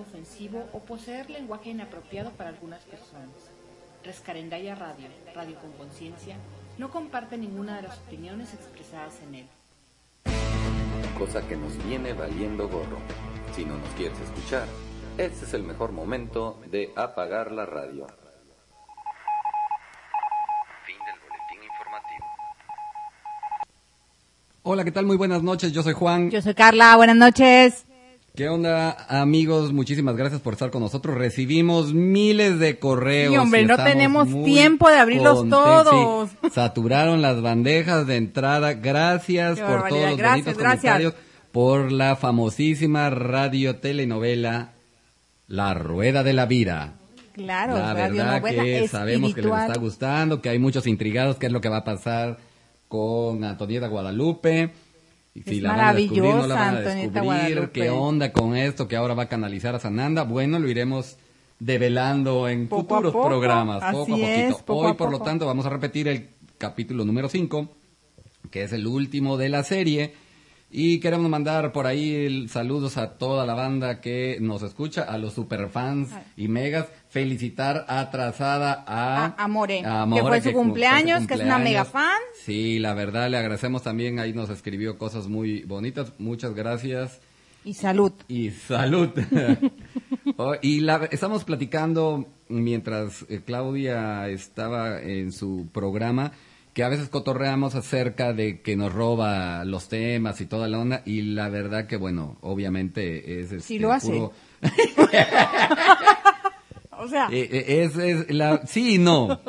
ofensivo o poseer lenguaje inapropiado para algunas personas. Rescarendaya Radio, Radio con Conciencia, no comparte ninguna de las opiniones expresadas en él. Cosa que nos viene valiendo gorro. Si no nos quieres escuchar, este es el mejor momento de apagar la radio. Fin del boletín informativo. Hola, ¿qué tal? Muy buenas noches, yo soy Juan. Yo soy Carla, buenas noches. ¿Qué onda, amigos? Muchísimas gracias por estar con nosotros. Recibimos miles de correos. Sí, hombre, y no tenemos tiempo de abrirlos todos. Sí, saturaron las bandejas de entrada. Gracias Qué por todos los Gracias, bonitos gracias. comentarios. Por la famosísima radio telenovela La Rueda de la Vida. Claro, la verdad que sabemos que les está gustando, que hay muchos intrigados, qué es lo que va a pasar con Antonieta Guadalupe. Si Es la van a descubrir, no la van a descubrir, qué onda con esto que ahora va a canalizar a Sananda. Bueno, lo iremos develando en Poco futuros poco, programas, así poco a poquito. es, poco Hoy, a por lo tanto, vamos a repetir el capítulo número 5, que es el último de la serie. Y queremos mandar por ahí saludos a toda la banda que nos escucha, a los superfans y megas. Felicitar atrasada a, A a que fue su cum- cumpleaños, que es una mega fan. Sí, la verdad, le agradecemos también. Ahí nos escribió cosas muy bonitas. Muchas gracias Y salud. y salud. Oh, y la, estamos platicando mientras eh, Claudia estaba en su programa que a veces cotorreamos acerca de que nos roba los temas y toda la onda y la verdad que bueno, obviamente es este, lo hace. puro- O sea, eh, eh, es, es la, sí y no.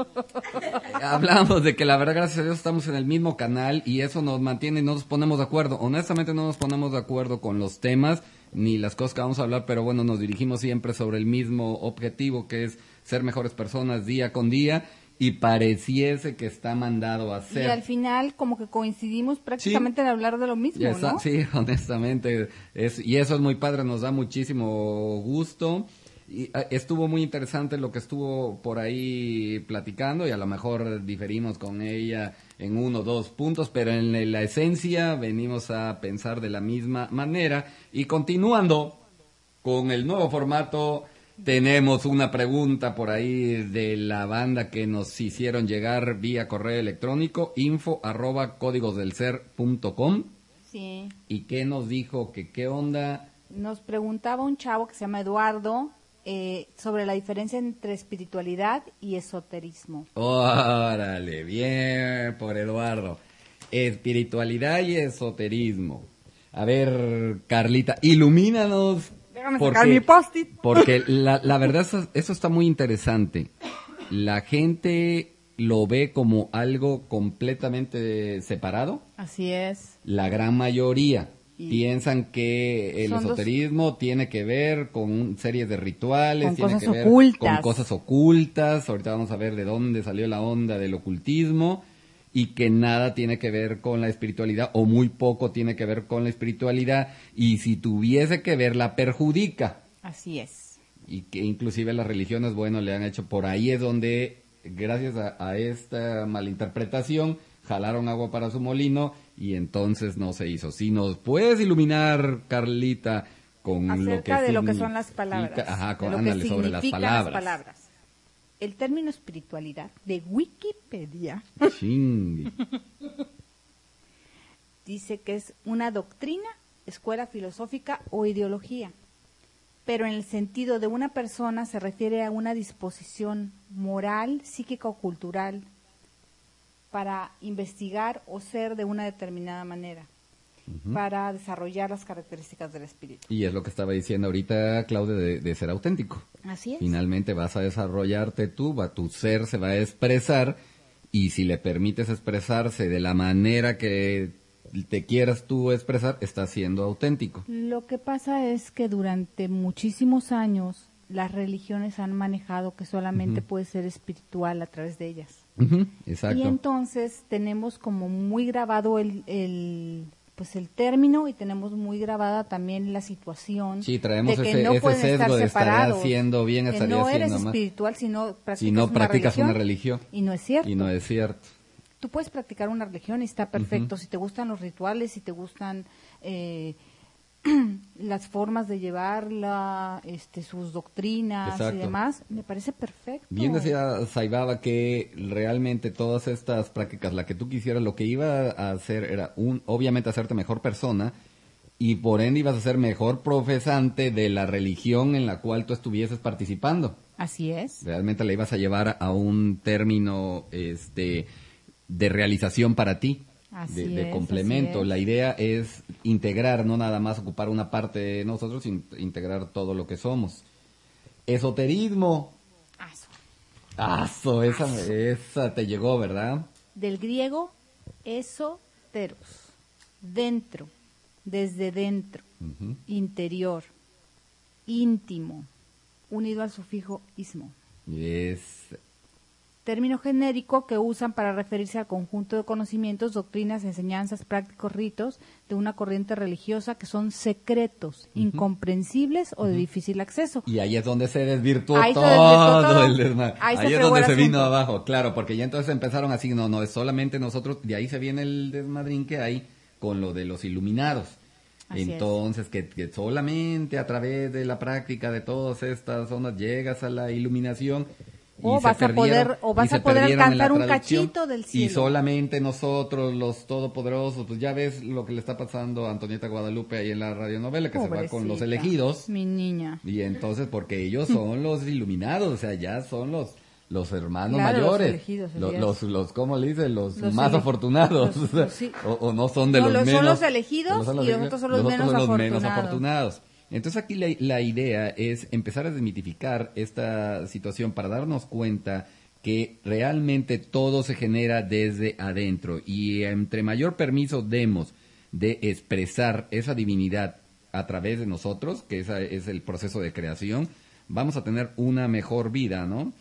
Hablamos de que la verdad, gracias a Dios, estamos en el mismo canal y eso nos mantiene y no nos ponemos de acuerdo. Honestamente no nos ponemos de acuerdo con los temas ni las cosas que vamos a hablar, pero bueno, nos dirigimos siempre sobre el mismo objetivo que es ser mejores personas día con día y pareciese que está mandado a y ser. al final como que coincidimos prácticamente en hablar de lo mismo, ¿no? Sí, honestamente. Es, y eso es muy padre, nos da muchísimo gusto. Y ah, estuvo muy interesante lo que estuvo por ahí platicando y a lo mejor diferimos con ella en uno o dos puntos, pero en la esencia venimos a pensar de la misma manera. Y continuando con el nuevo formato, tenemos una pregunta por ahí de la banda que nos hicieron llegar vía correo electrónico info arroba códigosdelser.com Sí. y que nos dijo que qué onda Nos preguntaba un chavo que se llama Eduardo eh, sobre la diferencia entre espiritualidad y esoterismo. órale bien por Eduardo. Espiritualidad y esoterismo. A ver Carlita ilumínanos Déjame porque- sacar mi post-it. porque la, la verdad eso, eso está muy interesante la gente lo ve como algo completamente separado Así es. la gran mayoría Piensan que el dos- esoterismo tiene que ver con series de rituales, Con tiene cosas que ver ocultas. con cosas ocultas. Ahorita vamos a ver de dónde salió la onda del ocultismo y que nada tiene que ver con la espiritualidad o muy poco tiene que ver con la espiritualidad y si tuviese que ver la perjudica así es. y que inclusive las religiones, bueno, le han hecho por ahí es donde, gracias a, a esta malinterpretación, jalaron agua para su molino y entonces no se hizo. Si nos puedes iluminar, Carlita, con lo que de lo que son las palabras. Ajá, con, ándale, sobre las palabras. las palabras. El término espiritualidad de Wikipedia. Dice que es una doctrina, escuela filosófica o ideología, pero en el sentido de una persona se refiere a una disposición moral, psíquica o cultural para investigar o ser de una determinada manera, para desarrollar las características del espíritu. Y es lo que estaba diciendo ahorita Claudia de, de ser auténtico. Así es. Finalmente vas a desarrollarte tú, va, tu ser se va a expresar y si le permites expresarse de la manera que te quieras tú expresar, estás siendo auténtico. Lo que pasa es que durante muchísimos años las religiones han manejado que solamente puede ser espiritual a través de ellas. Exacto. Y entonces tenemos como muy grabado el, el pues el término y tenemos muy grabada también la situación Sí, traemos de que ese- no ese pueden sesgo estar separados, haciendo bien, que estaría no eres mal. espiritual si no practicas, no una, practicas religión, una religión. y no es cierto Y no es cierto. tú puedes practicar una religión y está perfecto. Si te gustan los rituales, si te gustan eh, las formas de llevarla, este, sus doctrinas Exacto. y demás, me parece perfecto. Bien decía Saibaba que realmente todas estas prácticas, la que tú quisieras, lo que iba a hacer era, un, obviamente, hacerte mejor persona y por ende ibas a ser mejor profesante de la religión en la cual tú estuvieses participando. Así es. Realmente la ibas a llevar a un término este, de realización para ti, de, de es, complemento. La idea es integrar, no nada más ocupar una parte de nosotros, sino integrar todo lo que somos. Esoterismo. Aso. Aso, esa, esa te llegó, ¿verdad? Del griego, esoteros, dentro, desde dentro, interior, íntimo, unido al sufijo ismo. Es término genérico que usan para referirse al conjunto de conocimientos, doctrinas, enseñanzas, prácticos, ritos de una corriente religiosa que son secretos, incomprensibles o de difícil acceso. Y ahí es donde se desvirtuó Ahí se todo, desvirtuó todo. el. Ahí Ahí, se es donde se vino abajo, claro, porque ya entonces empezaron así, no, no, es solamente nosotros, de ahí se viene el desmadrín que hay con lo de los iluminados. Así es. entonces, que, que solamente a través de la práctica de todas estas ondas llegas a la iluminación. Y O se vas a poder- o vas y a poder alcanzar un cachito del Y cielo. solamente nosotros, los todopoderosos, pues ya ves lo que le está pasando a Antonieta Guadalupe ahí en la radionovela, que se va con los elegidos. Mi niña. Y entonces, porque ellos son los iluminados, o sea, ya son los los hermanos Claro, los mayores, elegidos, los, Elías. los, los, ¿cómo le dicen? Los, Los más afortunados, los- los- sí. o, o no son de No, los los- son los elegidos y los otros son los menos afortunados. Entonces aquí la, la idea es empezar a desmitificar esta situación para darnos cuenta que realmente todo se genera desde adentro y entre mayor permiso demos de expresar esa divinidad a través de nosotros, que ese es el proceso de creación, vamos a tener una mejor vida, ¿no?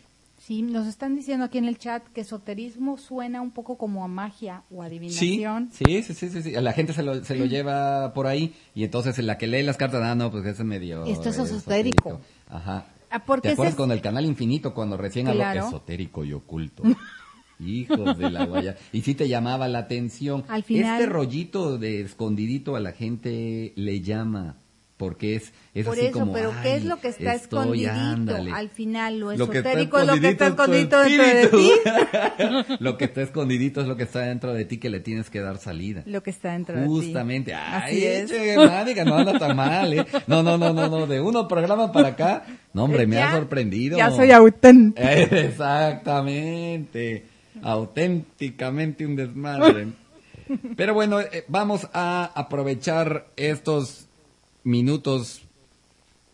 Sí, nos están diciendo aquí en el chat que esoterismo suena un poco como a magia o adivinación. Sí, sí, sí, sí, sí. La gente se lo, se lo lleva por ahí y entonces la que lee las cartas, ah, no, pues ese es medio Esto es esotérico. esotérico. Ajá. Ah, porque ¿Te acuerdas es- con el canal infinito cuando recién Claro. habló esotérico y oculto? Hijos de la guaya. Y sí te llamaba la atención. Al final- Este rollito de escondidito a la gente le llama. Porque es, es Por así eso, como, pero ¿qué es "Ay, lo que está estoy, escondidito? ándale". Al final, lo Lo esotérico es lo que está escondidito dentro de ti. lo que está escondidito es lo que está dentro de ti que le tienes que dar salida. Lo que está dentro de ti. Justamente. Ay, Mónica, no anda tan mal, ¿eh? No, no, no, no, no. De uno programa para acá. No, hombre, me Ya- ha sorprendido. Ya soy auténtico. Exactamente. Auténticamente un desmadre. Pero bueno, eh, vamos a aprovechar estos minutos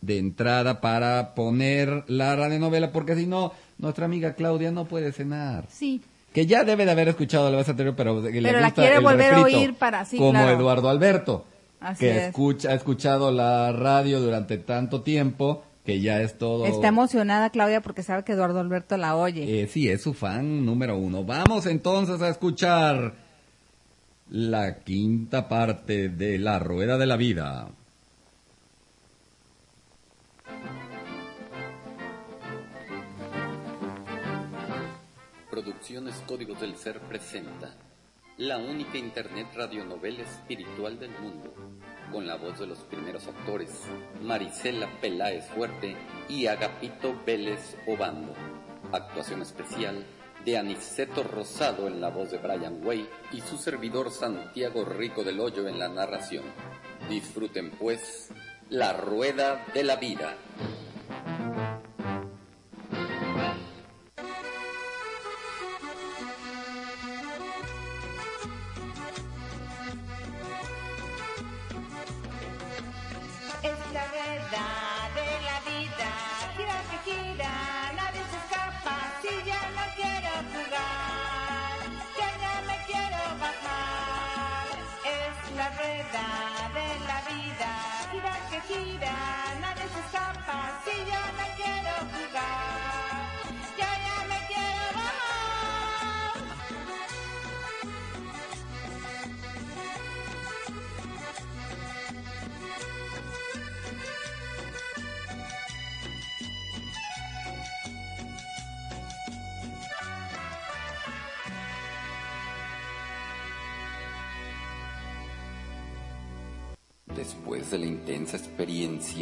de entrada para poner la radionovela, porque si no, nuestra amiga Claudia no puede cenar. Sí, Que ya debe de haber escuchado la vez anterior, pero, que le Pero la gusta quiere el volver a oír para- sí, Como claro. Eduardo Alberto. Así que es. escucha, ha escuchado la radio durante tanto tiempo que ya es todo. Está emocionada Claudia porque sabe que Eduardo Alberto la oye. Eh, sí, es su fan número uno. Vamos entonces a escuchar la quinta parte de La Rueda de la Vida. Producciones Códigos del Ser presenta la única internet radionovela espiritual del mundo, con la voz de los primeros actores, Marisela Peláez Fuerte y Agapito Vélez Obando. Actuación especial de Aniceto Rosado en la voz de Brian Way y su servidor Santiago Rico del Hoyo en la narración. Disfruten pues La Rueda de la Vida.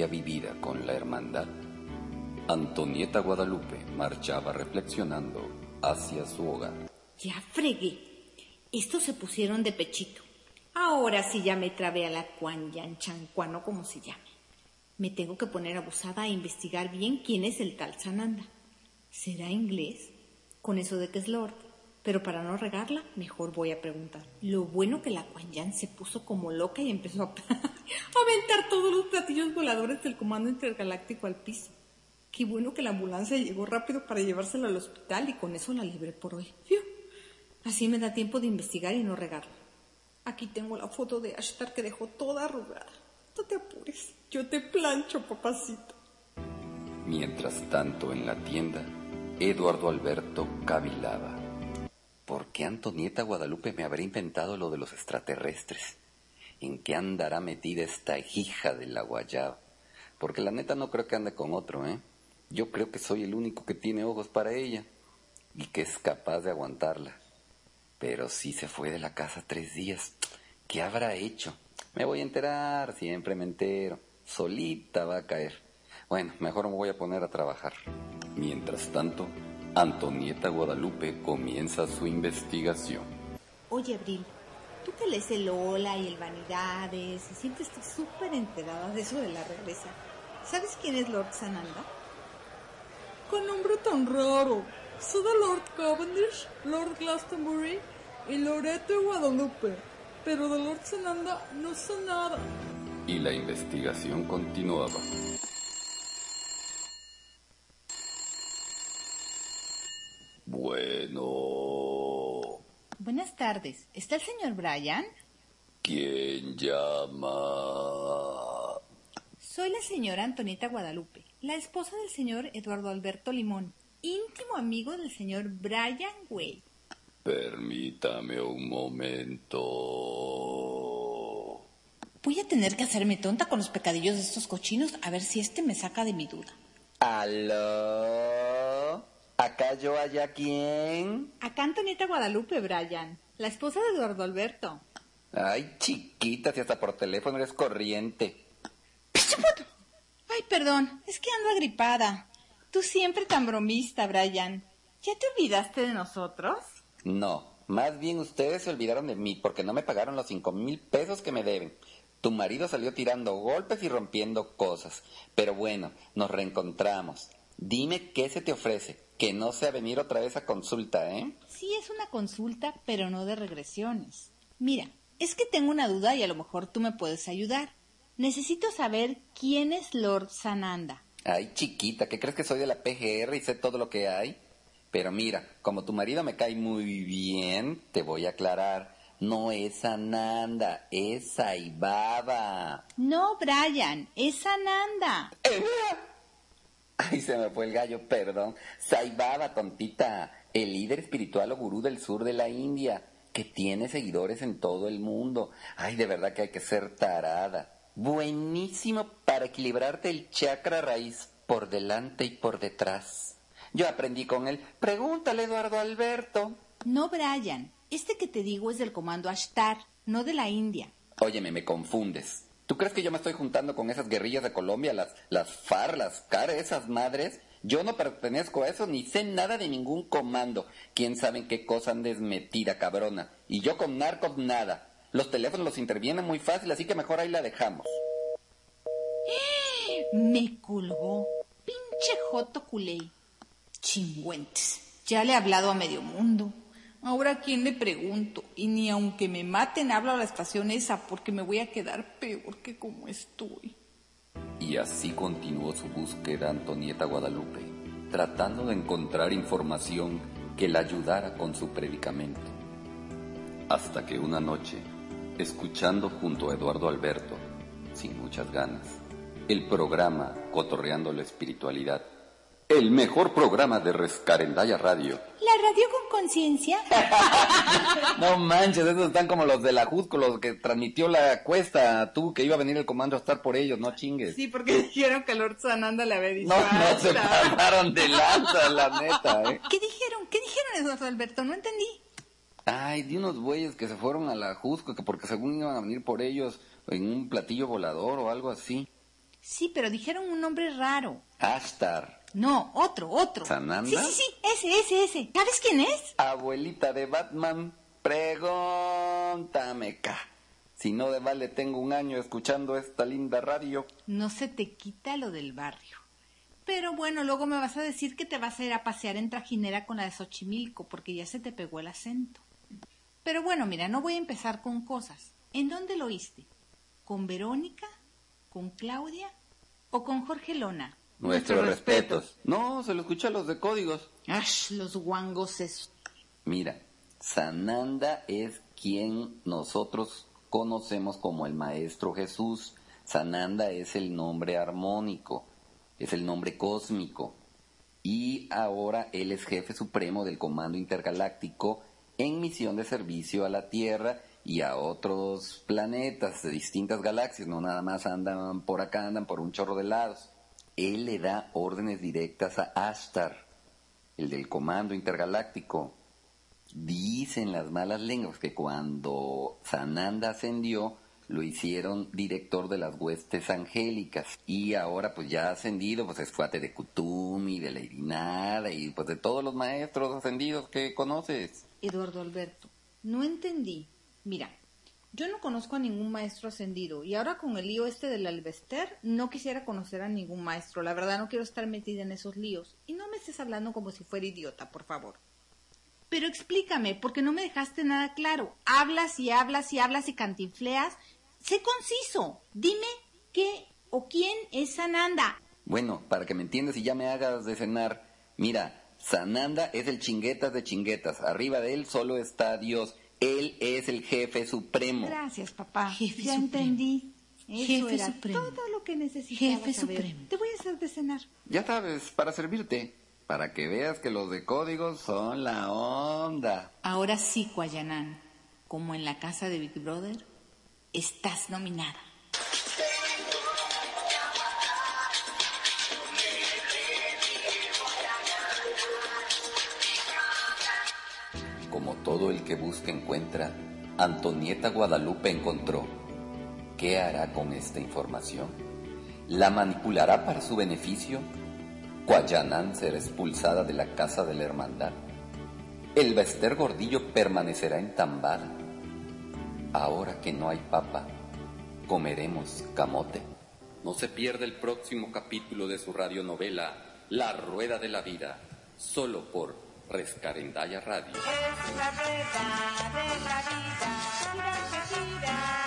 Vivida con la hermandad, Antonieta Guadalupe marchaba reflexionando hacia su hogar. Ya fregué. Estos se pusieron de pechito. Ahora sí ya me trabé a la Cuanyan Chancuano, como se llame. Me tengo que poner abusada e investigar bien quién es el tal Sananda. ¿Será inglés? Con eso de que es Lord. Pero para no regarla, mejor voy a preguntar. Lo bueno que la Cuanyan se puso como loca y empezó a aventar todos los platillos voladores del comando intergaláctico al piso. Qué bueno que la ambulancia llegó rápido para llevársela al hospital y con eso la libré por hoy. Fiu. Así me da tiempo de investigar y no regarla. Aquí tengo la foto de Ashtar que dejó toda arrugada. No te apures, yo te plancho, papacito. Mientras tanto, en la tienda, Eduardo Alberto cavilaba. ¿Por qué Antonieta Guadalupe me habrá inventado lo de los extraterrestres? ¿En qué andará metida esta hija de la guayaba? Porque la neta no creo que ande con otro, ¿eh? Yo creo que soy el único que tiene ojos para ella y que es capaz de aguantarla. Pero si se fue de la casa tres días, ¿qué habrá hecho? Me voy a enterar, siempre me entero. Solita va a caer. Bueno, mejor me voy a poner a trabajar. Mientras tanto, Antonieta Guadalupe comienza su investigación. Oye, Abril, tú que lees el Lola y el Vanidades y siempre estás súper enterada de eso de la regresa. ¿Sabes quién es Lord Sananda? Con nombre tan raro. De Lord Cavendish, Lord Glastonbury y Loreto Guadalupe. Pero de Lord Sananda no sé nada. Y la investigación continuaba. Bueno, Buenas tardes. ¿Está el señor Brian? ¿quién llama? Soy la señora Antonieta Guadalupe, la esposa del señor Eduardo Alberto Limón, íntimo amigo del señor Brian Way. Permítame un momento. Voy a tener que hacerme tonta con los pecadillos de estos cochinos a ver si este me saca de mi duda. ¿Aló? ¿Acá yo allá quién? Acá Antonieta Guadalupe, Brian, la esposa de Eduardo Alberto. Ay, chiquita, si hasta por teléfono eres corriente. Ay, perdón, es que ando agripada. Tú siempre tan bromista, Brian. ¿Ya te olvidaste de nosotros? No, más bien ustedes se olvidaron de mí porque no me pagaron los cinco mil pesos que me deben. Tu marido salió tirando golpes y rompiendo cosas. Pero bueno, nos reencontramos. Dime qué se te ofrece, que no sea venir otra vez a consulta, ¿eh? Sí, es una consulta, pero no de regresiones. Mira, es que tengo una duda y a lo mejor tú me puedes ayudar. Necesito saber quién es Lord Sananda. Ay, chiquita, ¿qué crees que soy de la PGR y sé todo lo que hay? Pero mira, como tu marido me cae muy bien, te voy a aclarar. No es Sananda, es Saibaba. No, Brian, es Sananda. Ay, se me fue el gallo, perdón. Saibaba, tontita, el líder espiritual o gurú del sur de la India, que tiene seguidores en todo el mundo. Ay, de verdad que hay que ser tarada. Buenísimo para equilibrarte el chakra raíz por delante y por detrás. Yo aprendí con él. Pregúntale, Eduardo Alberto. No, Brian, este que te digo es del comando Ashtar, no de la India. Óyeme, me confundes. ¿Tú crees que yo me estoy juntando con esas guerrillas de Colombia, las, las FAR, las esas madres? Yo no pertenezco a eso, ni sé nada de ningún comando. ¿Quién sabe en qué cosa andes metida, cabrona? Y yo con narcos nada. Los teléfonos los intervienen muy fácil, así que mejor ahí la dejamos. Me colgó. Pinche Joto culé. Chingüentes. Ya le he hablado a medio mundo. Ahora quién le pregunto. Y ni aunque me maten hablo a la estación esa porque me voy a quedar peor que como estoy. Y así continuó su búsqueda Antonieta Guadalupe, tratando de encontrar información que la ayudara con su predicamento. Hasta que una noche, escuchando junto a Eduardo Alberto, sin muchas ganas, el programa Cotorreando la Espiritualidad, el mejor programa de Rescarendaya Radio. ¿La radio con conciencia? No manches, esos están como los de la Jusco, los que transmitió la cuesta, tú que iba a venir el comando a estar por ellos, no chingues. Sí, porque dijeron que Lord Sananda le había dicho. No, no se "Basta". pasaron de lanza, la neta, eh. ¿Qué dijeron? ¿Qué dijeron, Eduardo Alberto? No entendí. Ay, de unos güeyes que se fueron a la Jusco, que porque según iban a venir por ellos en un platillo volador o algo así. Sí, pero dijeron un nombre raro. Ashtar, No, otro, otro. ¿Sananda? Sí, sí, sí, ese, ese, ese. ¿Sabes quién es? abuelita de Batman, pregúntame, ca. Si no de vale tengo un año escuchando esta linda radio. No se te quita lo del barrio. Pero bueno, luego me vas a decir que te vas a ir a pasear en trajinera con la de Xochimilco, porque ya se te pegó el acento. Pero bueno, mira, no voy a empezar con cosas. ¿En dónde lo oíste? ¿Con Verónica? ¿Con Claudia? ¿O con Jorge Lona? Nuestros respetos. No, se lo escuché a los de códigos. ¡Ash! Los guangos esos. Mira, Sananda es quien nosotros conocemos como el Maestro Jesús. Sananda es el nombre armónico, es el nombre cósmico. Y ahora él es jefe supremo del Comando Intergaláctico en misión de servicio a la Tierra y a otros planetas de distintas galaxias. No nada más andan por acá, andan por un chorro de lados. Él le da órdenes directas a Ashtar, el del Comando Intergaláctico. Dicen las malas lenguas que cuando Sananda ascendió, lo hicieron director de las huestes angélicas. Y ahora pues ya ascendido, pues es cuate de Kutumi, de la Irinada y pues de todos los maestros ascendidos que conoces. Eduardo Alberto, no entendí. Mira, yo no conozco a ningún maestro ascendido y ahora con el lío este del Alvester no quisiera conocer a ningún maestro. La verdad no quiero estar metida en esos líos. Y no me estés hablando como si fuera idiota, por favor. Pero explícame, porque no me dejaste nada claro. Hablas y hablas y hablas y cantinfleas. Sé conciso. Dime qué o quién es Sananda. Bueno, para que me entiendas y ya me hagas de cenar, mira, Sananda es el chinguetas de chinguetas. Arriba de él solo está Dios. Él es el jefe supremo. Gracias, papá. Jefe ya supremo. entendí. Eso Jefe era supremo. todo lo que necesitaba Jefe saber. supremo. Te voy a hacer de cenar. Ya sabes, para servirte. Para que veas que los de códigos son la onda. Ahora sí, Cuayanán, como en la casa de Big Brother, estás nominada. Como todo el que busca encuentra, Antonieta Guadalupe encontró. ¿Qué hará con esta información? ¿La manipulará para su beneficio? Cuayanán será expulsada de la casa de la hermandad. El Bester Gordillo permanecerá entambada. Ahora que no hay papa, comeremos camote. No se pierda el próximo capítulo de su radionovela La Rueda de la Vida, solo por Rescarendaya Radio. Es la rueda de la vida, gira gira,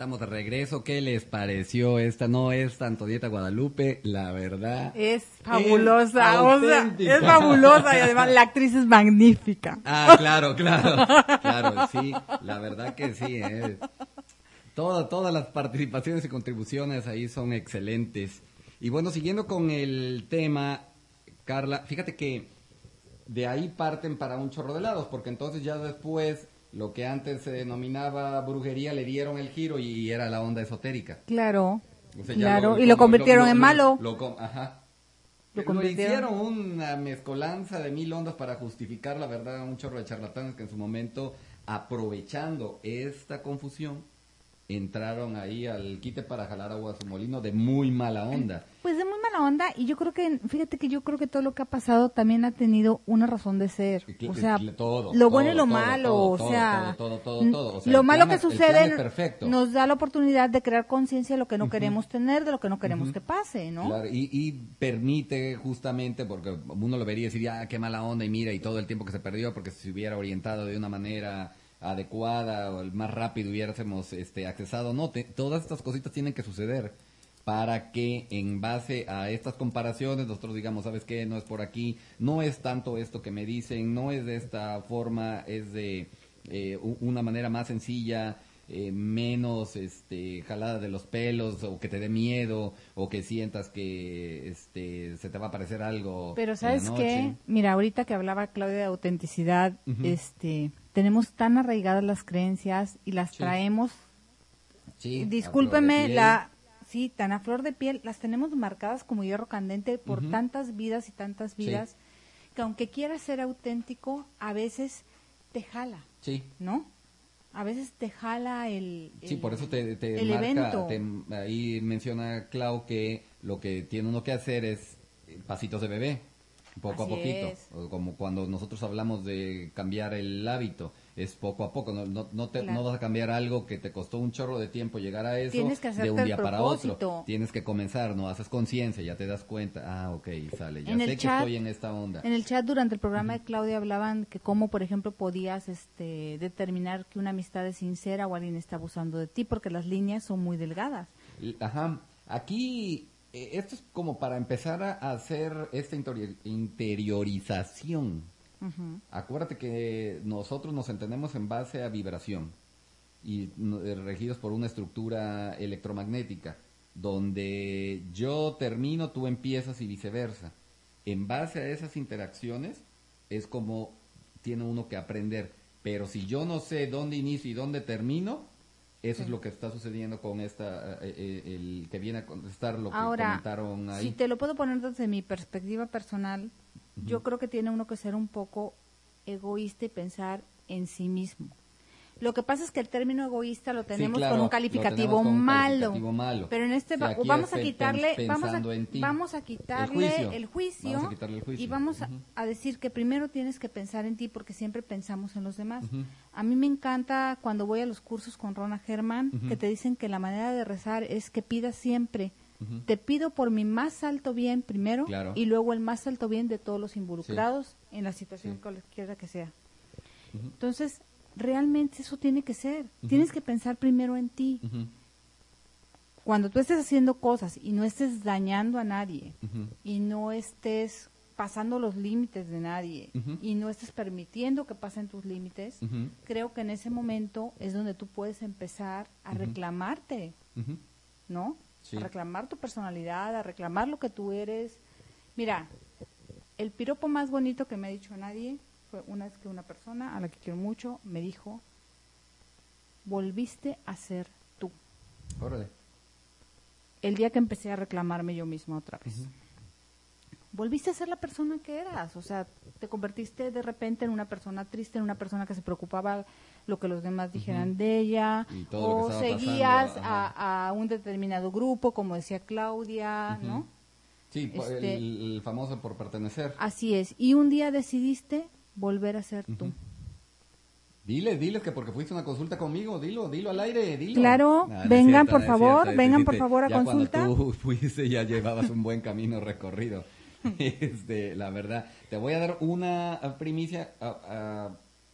Estamos de regreso. ¿Qué les pareció esta? No es Antonieta Guadalupe, la verdad. Es fabulosa, o sea, auténtica. es fabulosa y además la actriz es magnífica. Ah, claro, claro. Claro, sí. La verdad que sí. eh. Toda- todas las participaciones y contribuciones ahí son excelentes. Y bueno, siguiendo con el tema, Carla, fíjate que de ahí parten para un chorro de lados, porque entonces ya después lo que antes se denominaba brujería le dieron el giro y era la onda esotérica. Claro, O sea, ya claro, y lo convirtieron en malo. lo com- ajá. Lo Lo, hicieron una mezcolanza de mil ondas para justificar la verdad, un chorro de charlatanes que en su momento, aprovechando esta confusión, entraron ahí al quite para jalar agua a su molino de muy mala onda. Pues de muy mala onda y yo creo que, fíjate que yo creo que todo lo que ha pasado también ha tenido una razón de ser. O sea, todo, lo bueno y lo todo, malo, todo, o sea, lo malo que sucede nos da la oportunidad de crear conciencia de lo que no queremos tener, de lo que no queremos que pase, ¿no? Claro, y, y permite justamente, porque uno lo vería y diría, ah, qué mala onda, y mira, y todo el tiempo que se perdió, porque si se hubiera orientado de una manera adecuada o el más rápido hubiésemos este, accesado. No, te- todas estas cositas tienen que suceder para que en base a estas comparaciones nosotros digamos, ¿sabes qué? No es por aquí, no es tanto esto que me dicen, no es de esta forma, es de eh, una manera más sencilla, eh, menos este, jalada de los pelos o que te dé miedo o que sientas que este, se te va a aparecer algo. Pero sabes qué, mira, ahorita que hablaba Claudia de autenticidad, este, tenemos tan arraigadas las creencias y las Sí. traemos Sí, discúlpeme, la sí, tan a flor de piel, las tenemos marcadas como hierro candente por tantas vidas y tantas vidas que aunque quieras ser auténtico, a veces te jala, Sí, ¿no? A veces te jala el, Sí, el- por eso te, te el marca, evento. te- ahí menciona Clau que lo que tiene uno que hacer es eh, pasitos de bebé, poco Así a poquito, es. Como cuando nosotros hablamos de cambiar el hábito, es poco a poco, no, no, no, te- Claro. no vas a cambiar algo que te costó un chorro de tiempo llegar a eso Tienes que de un día para otro, tienes que comenzar, no haces conciencia, ya te das cuenta, ah, ok, sale, ya En sé el que estoy en esta onda. En el chat durante el programa de Claudia hablaban que cómo, por ejemplo, podías este, determinar que una amistad es sincera o alguien está abusando de ti, porque las líneas son muy delgadas. Ajá. Aquí, eh, esto es como para empezar a hacer esta interior- interiorización. Acuérdate que nosotros nos entendemos en base a vibración y eh, regidos por una estructura electromagnética, donde yo termino, tú empiezas y viceversa. En base a esas interacciones es como tiene uno que aprender. Pero si yo no sé dónde inicio y dónde termino, eso es lo que está sucediendo con esta, eh, eh, el que viene a contestar lo que Ahora, comentaron ahí. si te lo puedo poner desde mi perspectiva personal, yo creo que tiene uno que ser un poco egoísta y pensar en sí mismo. Lo que pasa es que el término egoísta lo tenemos claro, con un calificativo, tenemos con un malo. calificativo malo. Pero en este vamos a el quitarle, vamos a, vamos a quitarle El juicio. el juicio, Vamos a quitarle el juicio. y vamos a, decir que primero tienes que pensar en ti porque siempre pensamos en los demás. A mí me encanta cuando voy a los cursos con Rona Germán que te dicen que la manera de rezar es que pidas siempre te pido por mi más alto bien primero Claro. y luego el más alto bien de todos los involucrados en la situación Sí. cualquiera que sea. Entonces, realmente eso tiene que ser. Tienes que pensar primero en ti. Cuando tú estés haciendo cosas y no estés dañando a nadie y no estés pasando los límites de nadie y no estés permitiendo que pasen tus límites, creo que en ese momento es donde tú puedes empezar a reclamarte. ¿no? Sí. A reclamar tu personalidad, a reclamar lo que tú eres. Mira, el piropo más bonito que me ha dicho nadie fue una vez que una persona a la que quiero mucho me dijo, volviste a ser tú. Órale. El día que empecé a reclamarme yo misma otra vez. Volviste a ser la persona que eras, o sea, te convertiste de repente en una persona triste, en una persona que se preocupaba lo que los demás dijeran de ella, o seguías a, a un determinado grupo, como decía Claudia, ¿no? Sí, Este- el, el famoso por pertenecer. Así es. Y un día decidiste volver a ser tú. Diles, diles que porque fuiste a una consulta conmigo, dilo, dilo al aire, dilo. Claro, No, no es vengan, cierto, por no favor, cierto, vengan, por favor, a ya consulta. Cuando tú fuiste ya llevabas un buen camino recorrido. Este, la verdad, te voy a dar una primicia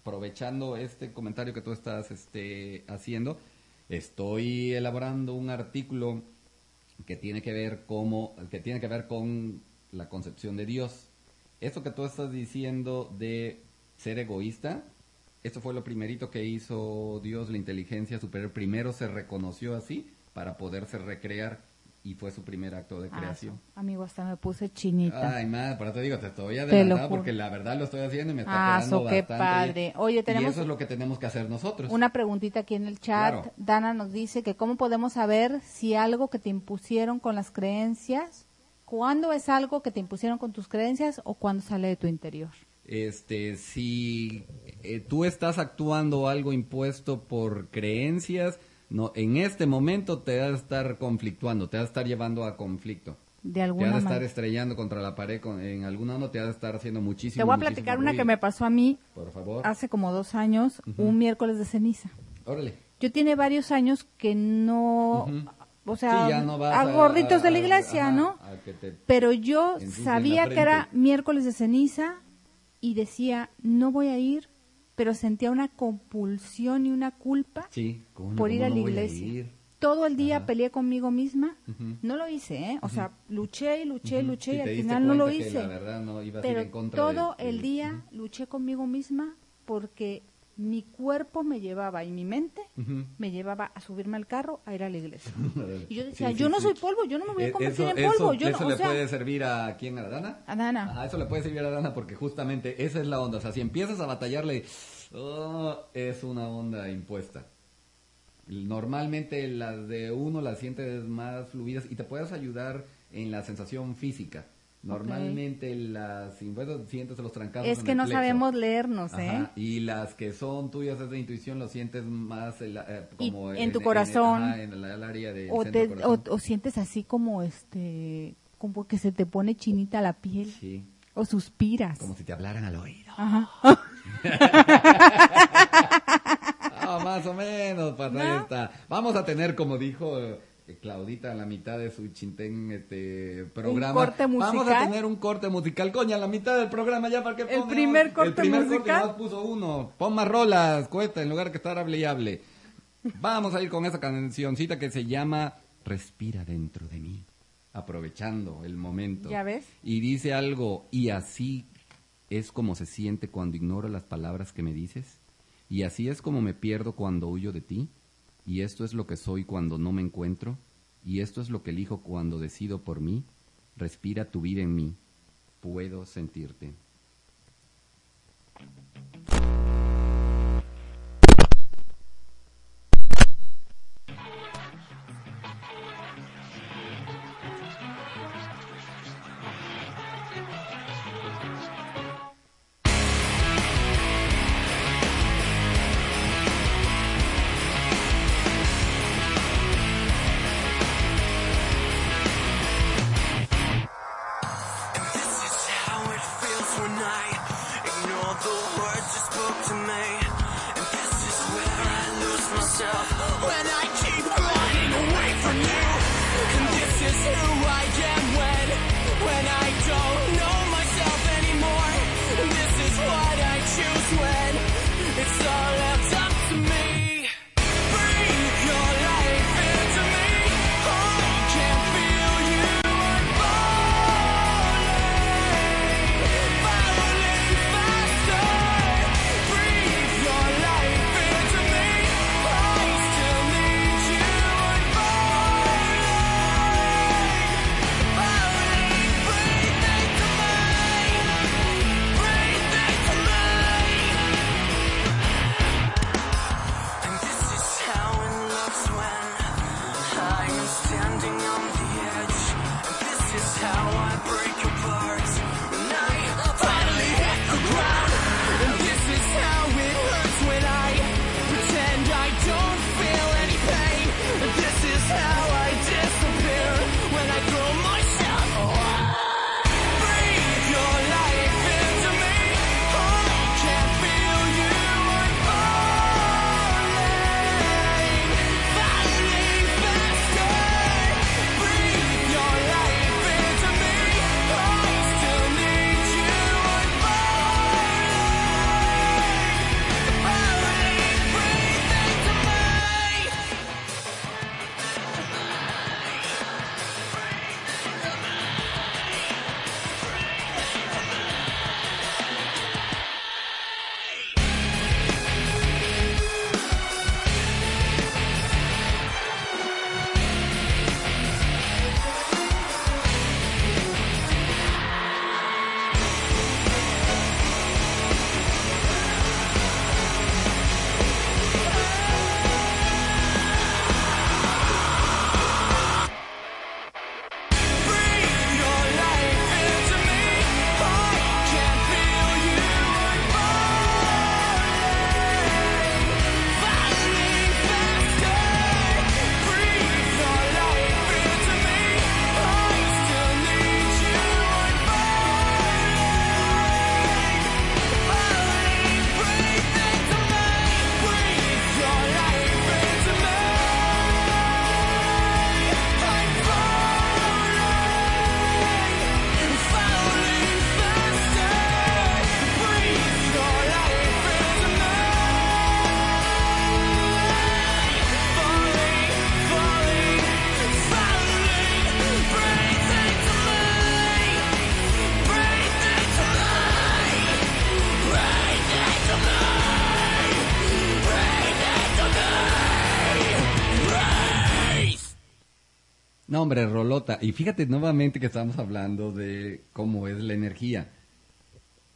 aprovechando este comentario que tú estás este, haciendo. Estoy elaborando un artículo que tiene que ver cómo, que tiene que ver con la concepción de Dios. Eso que tú estás diciendo de ser egoísta, esto fue lo primerito que hizo Dios, la inteligencia superior. Primero se reconoció así para poderse recrear y fue su primer acto de Ah, creación. amigo, hasta me puse chinita. Ay, madre, por eso te digo, te estoy juro. porque la verdad lo estoy haciendo y me está Ah, quedando so, qué padre. Oye, Y tenemos eso es lo que tenemos que hacer nosotros. Una preguntita aquí en el chat. Claro. Dana nos dice que cómo podemos saber si algo que te impusieron con las creencias, cuándo es algo que te impusieron con tus creencias o cuándo sale de tu interior. Este, si eh, tú estás actuando algo impuesto por creencias, no, en este momento te va a estar conflictuando, te va a estar llevando a conflicto. De Te va alguna a estar manera. estrellando contra la pared con- en algún ano, te va a estar haciendo muchísimo. Te voy a platicar una que me pasó a mí Por favor. hace como dos años, un miércoles de ceniza. Órale. Yo tiene varios años que no. O sea, Sí, no a, gorritos de la iglesia, ¿no? Pero yo sabía que era miércoles de ceniza y decía, no voy a ir, pero sentía una compulsión y una culpa Sí, ¿cómo no- por ir cómo a la iglesia. ir? Todo el día Ajá. peleé conmigo misma. No lo hice, ¿eh? O sea, luché y luché y luché y al final no lo hice. la verdad no ibas a ir Pero en contra de- todo de- el día luché conmigo misma porque mi cuerpo me llevaba y mi mente me llevaba a subirme al carro a ir a la iglesia. Y yo decía, sí, yo no sí. soy polvo, yo no me voy a Eh, convertir eso, en polvo. eso- yo no, eso o le sea, puede servir a quién, a Dana. a Dana. Ajá, eso le puede servir a Dana porque justamente esa es la onda. O sea, si empiezas a batallarle, oh, es una onda impuesta. Normalmente las de uno las sientes más fluidas y te puedes ayudar en la sensación física. Normalmente las impuestas sientes los trancazos. Es en que el no plexo. sabemos leernos, ¿eh? Y las que son tuyas es de intuición, lo sientes más en la- eh, como en tu corazón. ajá, en el, área del o, te, o, sientes así como este como que se te pone chinita la piel Sí, o suspiras como si te hablaran al oído. Ajá. Ah, más o menos, pues ahí ¿No? está. Vamos a tener, como dijo Claudita, a la mitad de su chintén este programa. corte Vamos a musical. tener un corte musical, coña, a la mitad del programa ya para que El ponga- primer corte El primer corte musical. nada más puso uno. Pon más rolas, cueta, en lugar que estar hable y hable. Vamos a ir con esa cancioncita que se llama Respira dentro de mí. Aprovechando el momento. ¿Ya ves? Y dice algo, y así es como se siente cuando ignoro las palabras que me dices. Y así es como me pierdo cuando huyo de ti. Y esto es lo que soy cuando no me encuentro. Y esto es lo que elijo cuando decido por mí. Respira tu vida en mí. Puedo sentirte. Y fíjate nuevamente que estamos hablando de cómo es la energía.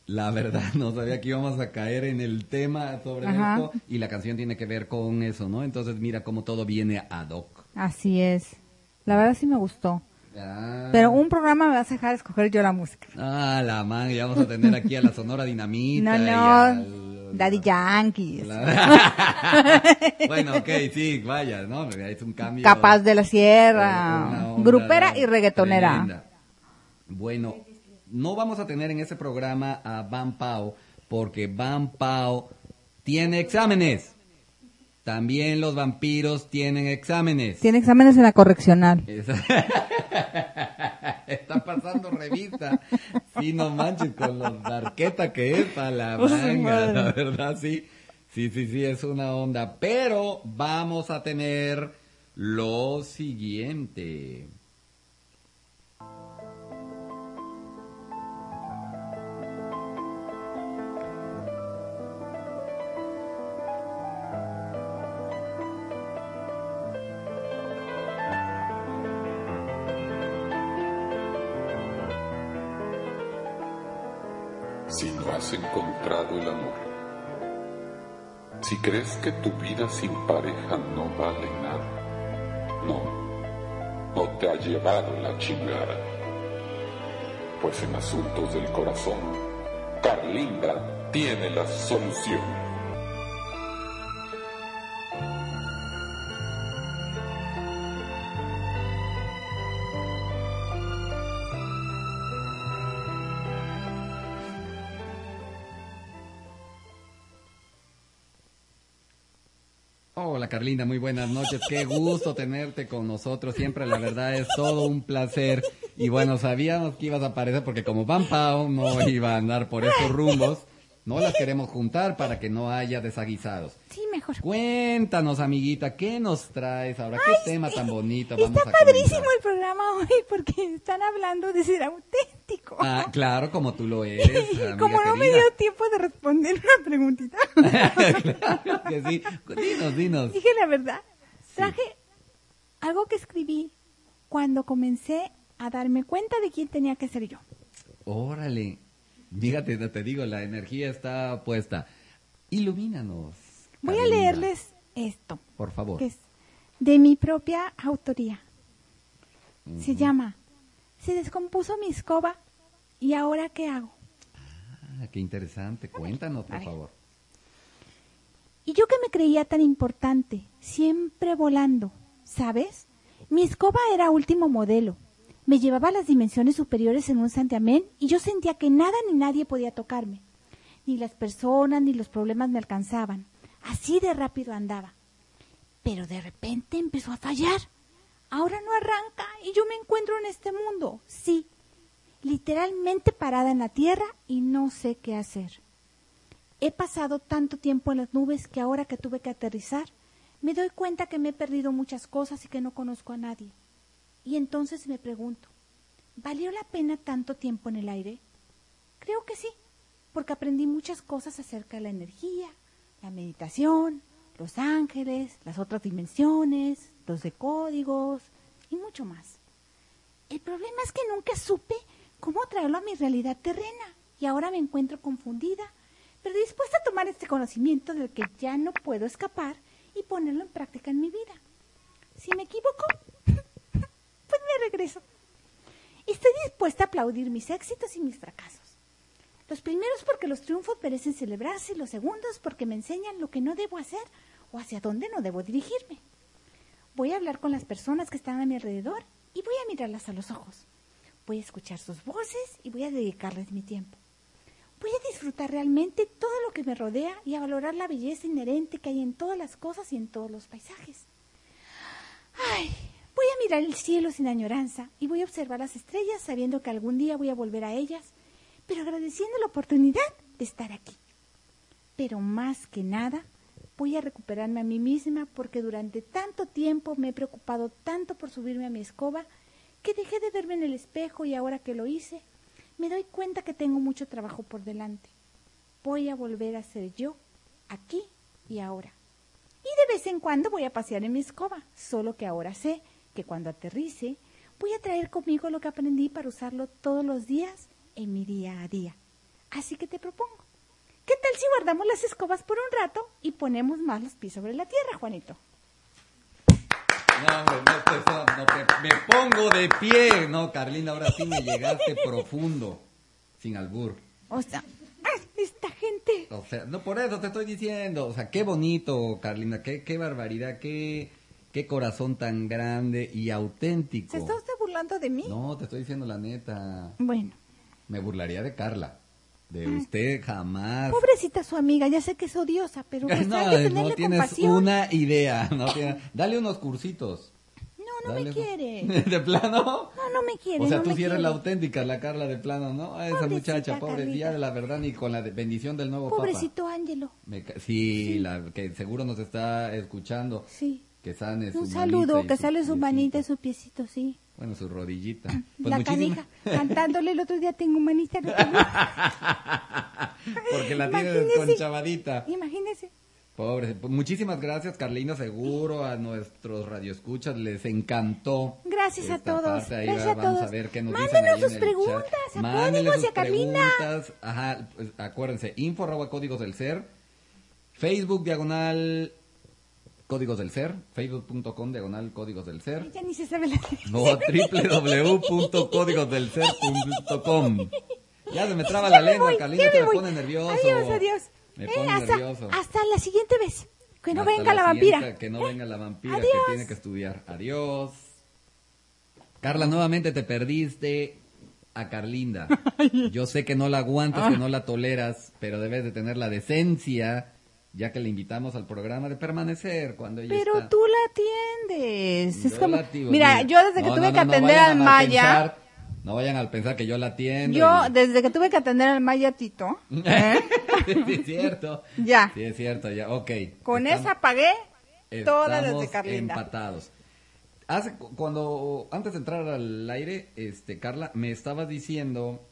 La verdad, no sabía que íbamos a caer en el tema sobre Ajá. esto y la canción tiene que ver con eso, ¿no? Entonces mira cómo todo viene ad hoc. Así es. La verdad sí me gustó. Ah. Pero un programa me vas a dejar escoger yo la música. Ah, la man, ya vamos a tener aquí a la Sonora Dinamita. No, y no. al- Daddy Yankees. La- bueno, ok, sí, vaya, ¿no? Es un cambio. Capaz de la eh, Sierra. onda Grupera y reggaetonera. tremenda. Bueno, no vamos a tener en ese programa a Van Pao porque Van Pao tiene exámenes. También los vampiros tienen exámenes. Tiene exámenes en la correccional. Está pasando revista. Sí, no manches, con lo darqueta que es para la manga, la verdad, sí. Sí, sí, sí, es una onda. Pero vamos a tener lo siguiente. Encontrado el amor. Si crees que tu vida sin pareja no vale nada, no, no te ha llevado la chingada. Pues en asuntos del corazón, Carlinda tiene la solución. Hola Carlinda, muy buenas noches. Qué gusto tenerte con nosotros. Siempre la verdad es todo un placer. Y bueno, sabíamos que ibas a aparecer porque como Van Pao no iba a andar por estos rumbos, no las queremos juntar para que no haya desaguisados. Sí, mejor. Cuéntanos, amiguita, ¿qué nos traes ahora? ¿Qué tema tan bonito vamos Está a padrísimo comentar? el programa hoy porque están hablando de ser Ah, claro, como tú lo eres, Como no me dio tiempo de responder una preguntita, claro que sí. Dinos, dinos. dije la verdad. Traje algo que escribí cuando comencé a darme cuenta de quién tenía que ser yo. Órale. Fíjate, te- digo, la energía está puesta. Ilumínanos. Voy a leerles esto, Por favor. que es de mi propia autoría. Se llama Se descompuso mi escoba y ahora qué hago. Ah, qué interesante. Cuéntanos, por favor. Y yo que me creía tan importante, siempre volando, ¿sabes? Mi escoba era último modelo. Me llevaba a las dimensiones superiores en un santiamén y yo sentía que nada ni nadie podía tocarme. Ni las personas ni los problemas me alcanzaban. Así de rápido andaba. Pero de repente empezó a fallar. Ahora no arranca y yo me encuentro en este mundo, sí, literalmente parada en la tierra y no sé qué hacer. He pasado tanto tiempo en las nubes que ahora que tuve que aterrizar, me doy cuenta que me he perdido muchas cosas y que no conozco a nadie. Y entonces me pregunto, ¿valió la pena tanto tiempo en el aire? Creo que sí, porque aprendí muchas cosas acerca de la energía, la meditación, los ángeles, las otras dimensiones, de códigos y mucho más. El problema es que nunca supe cómo traerlo a mi realidad terrena y ahora me encuentro confundida, pero dispuesta a tomar este conocimiento del que ya no puedo escapar y ponerlo en práctica en mi vida. Si me equivoco, pues me regreso. Estoy dispuesta a aplaudir mis éxitos y mis fracasos. Los primeros porque los triunfos merecen celebrarse y los segundos porque me enseñan lo que no debo hacer o hacia dónde no debo dirigirme. Voy a hablar con las personas que están a mi alrededor y voy a mirarlas a los ojos. Voy a escuchar sus voces y voy a dedicarles mi tiempo. Voy a disfrutar realmente todo lo que me rodea y a valorar la belleza inherente que hay en todas las cosas y en todos los paisajes. Ay, voy a mirar el cielo sin añoranza y voy a observar las estrellas sabiendo que algún día voy a volver a ellas, pero agradeciendo la oportunidad de estar aquí. Pero más que nada, voy a recuperarme a mí misma porque durante tanto tiempo me he preocupado tanto por subirme a mi escoba que dejé de verme en el espejo y ahora que lo hice, me doy cuenta que tengo mucho trabajo por delante. Voy a volver a ser yo, aquí y ahora. Y de vez en cuando voy a pasear en mi escoba, solo que ahora sé que cuando aterrice voy a traer conmigo lo que aprendí para usarlo todos los días en mi día a día. Así que te propongo, ¿qué tal si guardamos las escobas por un rato y ponemos más los pies sobre la tierra, Juanito? No, no, pues, no, no, me, me pongo de pie. No, Carlina, ahora sí me llegaste profundo. Sin albur. O sea, ¡ah, esta gente. O sea, no por eso te estoy diciendo. O sea, qué bonito, Carlina. Qué, qué barbaridad. Qué, qué corazón tan grande y auténtico. ¿Se está usted burlando de mí? No, te estoy diciendo la neta. Bueno, Me burlaría de Carla. De usted jamás. pobrecita su amiga, ya sé que es odiosa, pero pues no, hay que tenerle no tienes compasión. una idea. No tiene- Dale unos cursitos. No, no Dale me unos- quiere. ¿De plano? No, no me quiere. O sea, no tú sí eres quiere. la auténtica, la Carla de plano, ¿no? A esa Pobrecita muchacha, pobre, Carlita. día de la verdad, ni con la de- bendición del nuevo Pobrecito Ángelo. Papa. Me ca- sí, La, que seguro nos está escuchando. Sí. Que sane su Un saludo, y que sale su manita y su piecito, sí. Bueno, su rodillita. Pues la muchísimas- canija, cantándole el otro día tengo manita. no Porque la tienes Imagínese. conchavadita. Imagínese. Pobre. Pues muchísimas gracias, Carlina. Seguro a nuestros radioescuchas les encantó. Gracias a todos, parte. Ahí gracias a vamos todos. a ver qué nos Mándenos dicen sus preguntas, a Mándenle Códigos y a Carlina. preguntas. Ajá, pues, acuérdense, info arroba códigos del ser, Facebook diagonal códigos del ser, facebook.com diagonal códigos del ser. Ya ni se sabe la o www.códigosdelser.com. Ya se me traba la me lengua, voy, que me pone nervioso. Adiós, adiós. Me Eh, pone hasta, nervioso. hasta la siguiente vez. Que no Hasta venga la vampira. Que no venga la vampira, Adiós. que tiene que estudiar. Adiós. Carla, nuevamente te perdiste a Carlinda. Yo sé que no la aguantas, Ah. que no la toleras, pero debes de tener la decencia, ya que le invitamos al programa, de permanecer cuando ella Pero está. tú la atiendes. Es como, mira, yo desde que No, tuve no, que no, atender al Maya, pensar- no vayan al pensar que yo la atiendo. yo y- desde que tuve que atender al Maya Tito, ¿eh? sí, es cierto. Ya. Sí, es cierto, ya, ok. con Estamos- esa pagué todas las de Carlinda. empatados. Hace, cu- cuando, antes de entrar al aire, este, Carla, me estabas diciendo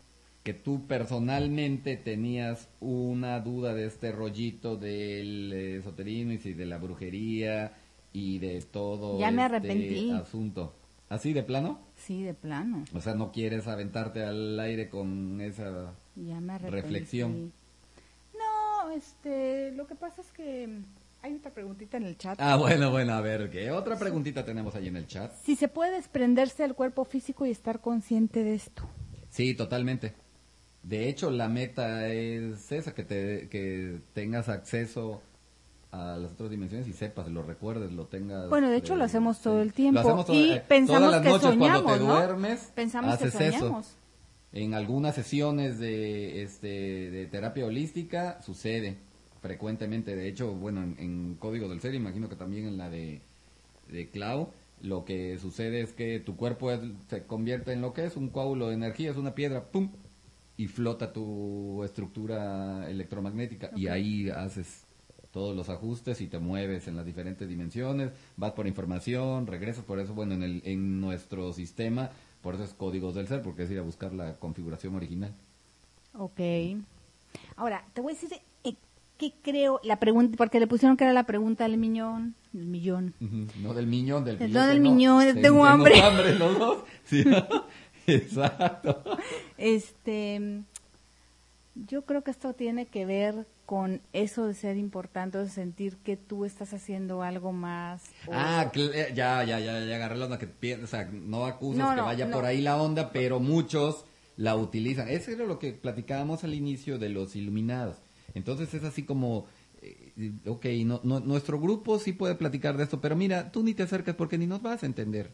que tú personalmente tenías una duda de este rollito del esoterismo y de la brujería y de todo Ya me este arrepentí. asunto. ¿Así de plano? Sí, de plano. O sea, no quieres aventarte al aire con esa Ya me arrepentí. reflexión. No, este, lo que pasa es que hay otra preguntita en el chat. Ah, bueno, bueno, a ver, ¿qué otra preguntita tenemos ahí en el chat? Si se puede desprenderse del cuerpo físico y estar consciente de esto. Sí, totalmente. De hecho, la meta es esa, que, te, que tengas acceso a las otras dimensiones y sepas, lo recuerdes, lo tengas. Bueno, de hecho lo hacemos todo el Lo tiempo hacemos todo- y eh, pensamos todas las que noches cuando soñamos, te ¿no? duermes, Pensamos que haces eso. soñamos. En algunas sesiones de, este, de terapia holística sucede frecuentemente. De hecho, bueno, en, en Código del Ser, imagino que también en la de, de Clau, lo que sucede es que tu cuerpo es- se convierte en lo que es un coágulo de energía, es una piedra, ¡pum! Y flota tu estructura electromagnética y ahí haces todos los ajustes y te mueves en las diferentes dimensiones, vas por información, regresas, por eso, bueno, en, el, en nuestro sistema, por eso es códigos del ser, porque es ir a buscar la configuración original. Ok. Ahora, te voy a decir eh, qué creo, la pregunta, porque le pusieron que era la pregunta del millón, el millón. No del miñón, del No billete, del miñón, Ten- tengo hambre. hambre los dos. Sí, Exacto. Este, yo creo que esto tiene que ver con eso de ser importante, de sentir que tú estás haciendo algo más. o- Ah, eh, ya, ya, ya, ya agarré la onda que o sea, no acusas No, que vaya no. por ahí la onda, pero muchos la utilizan. Eso era lo que platicábamos al inicio de los iluminados. Entonces es así como, eh, ok, no, no- nuestro grupo sí puede platicar de esto, pero mira, tú ni te acercas porque ni nos vas a entender.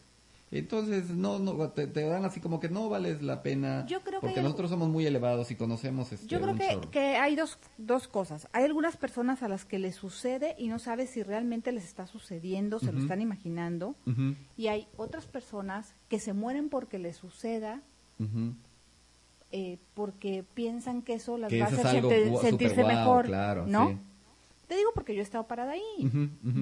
Entonces, no, no, te, te dan así como que no vales la pena. Yo creo que porque hay nosotros somos muy elevados y conocemos este, Yo creo que, que hay dos, dos cosas. Hay algunas personas a las que les sucede y no sabes si realmente les está sucediendo, se lo están imaginando. Y hay otras personas que se mueren porque les suceda, eh, porque piensan que eso las Que va a hacer sentirse mejor. claro, ¿no? sí. Te digo porque yo he estado parada ahí.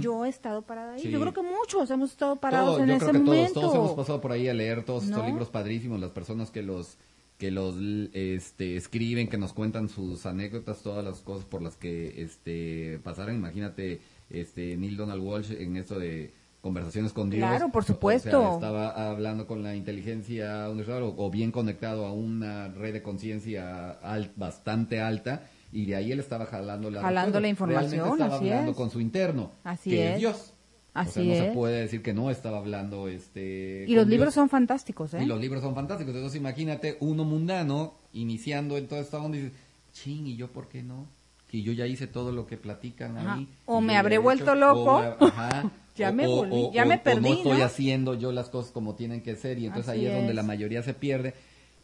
Yo he estado parada ahí. Sí. Yo creo que muchos hemos estado parados Todos, en yo ese creo que momento. Todos, todos hemos pasado por ahí a leer todos estos libros padrísimos, las personas que los que los este, escriben, que nos cuentan sus anécdotas, todas las cosas por las que este pasaron. Imagínate este Neil Donald Walsh en esto de conversaciones con Dios. Claro, por O sea, supuesto. estaba hablando con la inteligencia universal o, o bien conectado a una red de conciencia al- bastante alta y de ahí él estaba jalando la, Jalando la información, estaba así hablando es. con su interno, Así que es, es. Dios. o Así sea, no se es. puede decir que no estaba hablando este Y los libros Dios. son fantásticos, ¿eh? Y los libros son fantásticos. Entonces imagínate uno mundano iniciando en toda esta onda y dices, ching, ¿y yo por qué no? Que yo ya hice todo lo que platican Ajá. ahí. O me habré vuelto hecho, loco. o ajá, Ya o- me o- volví, o- ya o- me o perdí, no estoy ¿no? haciendo yo las cosas como tienen que ser y entonces Así ahí es, donde es. la mayoría se pierde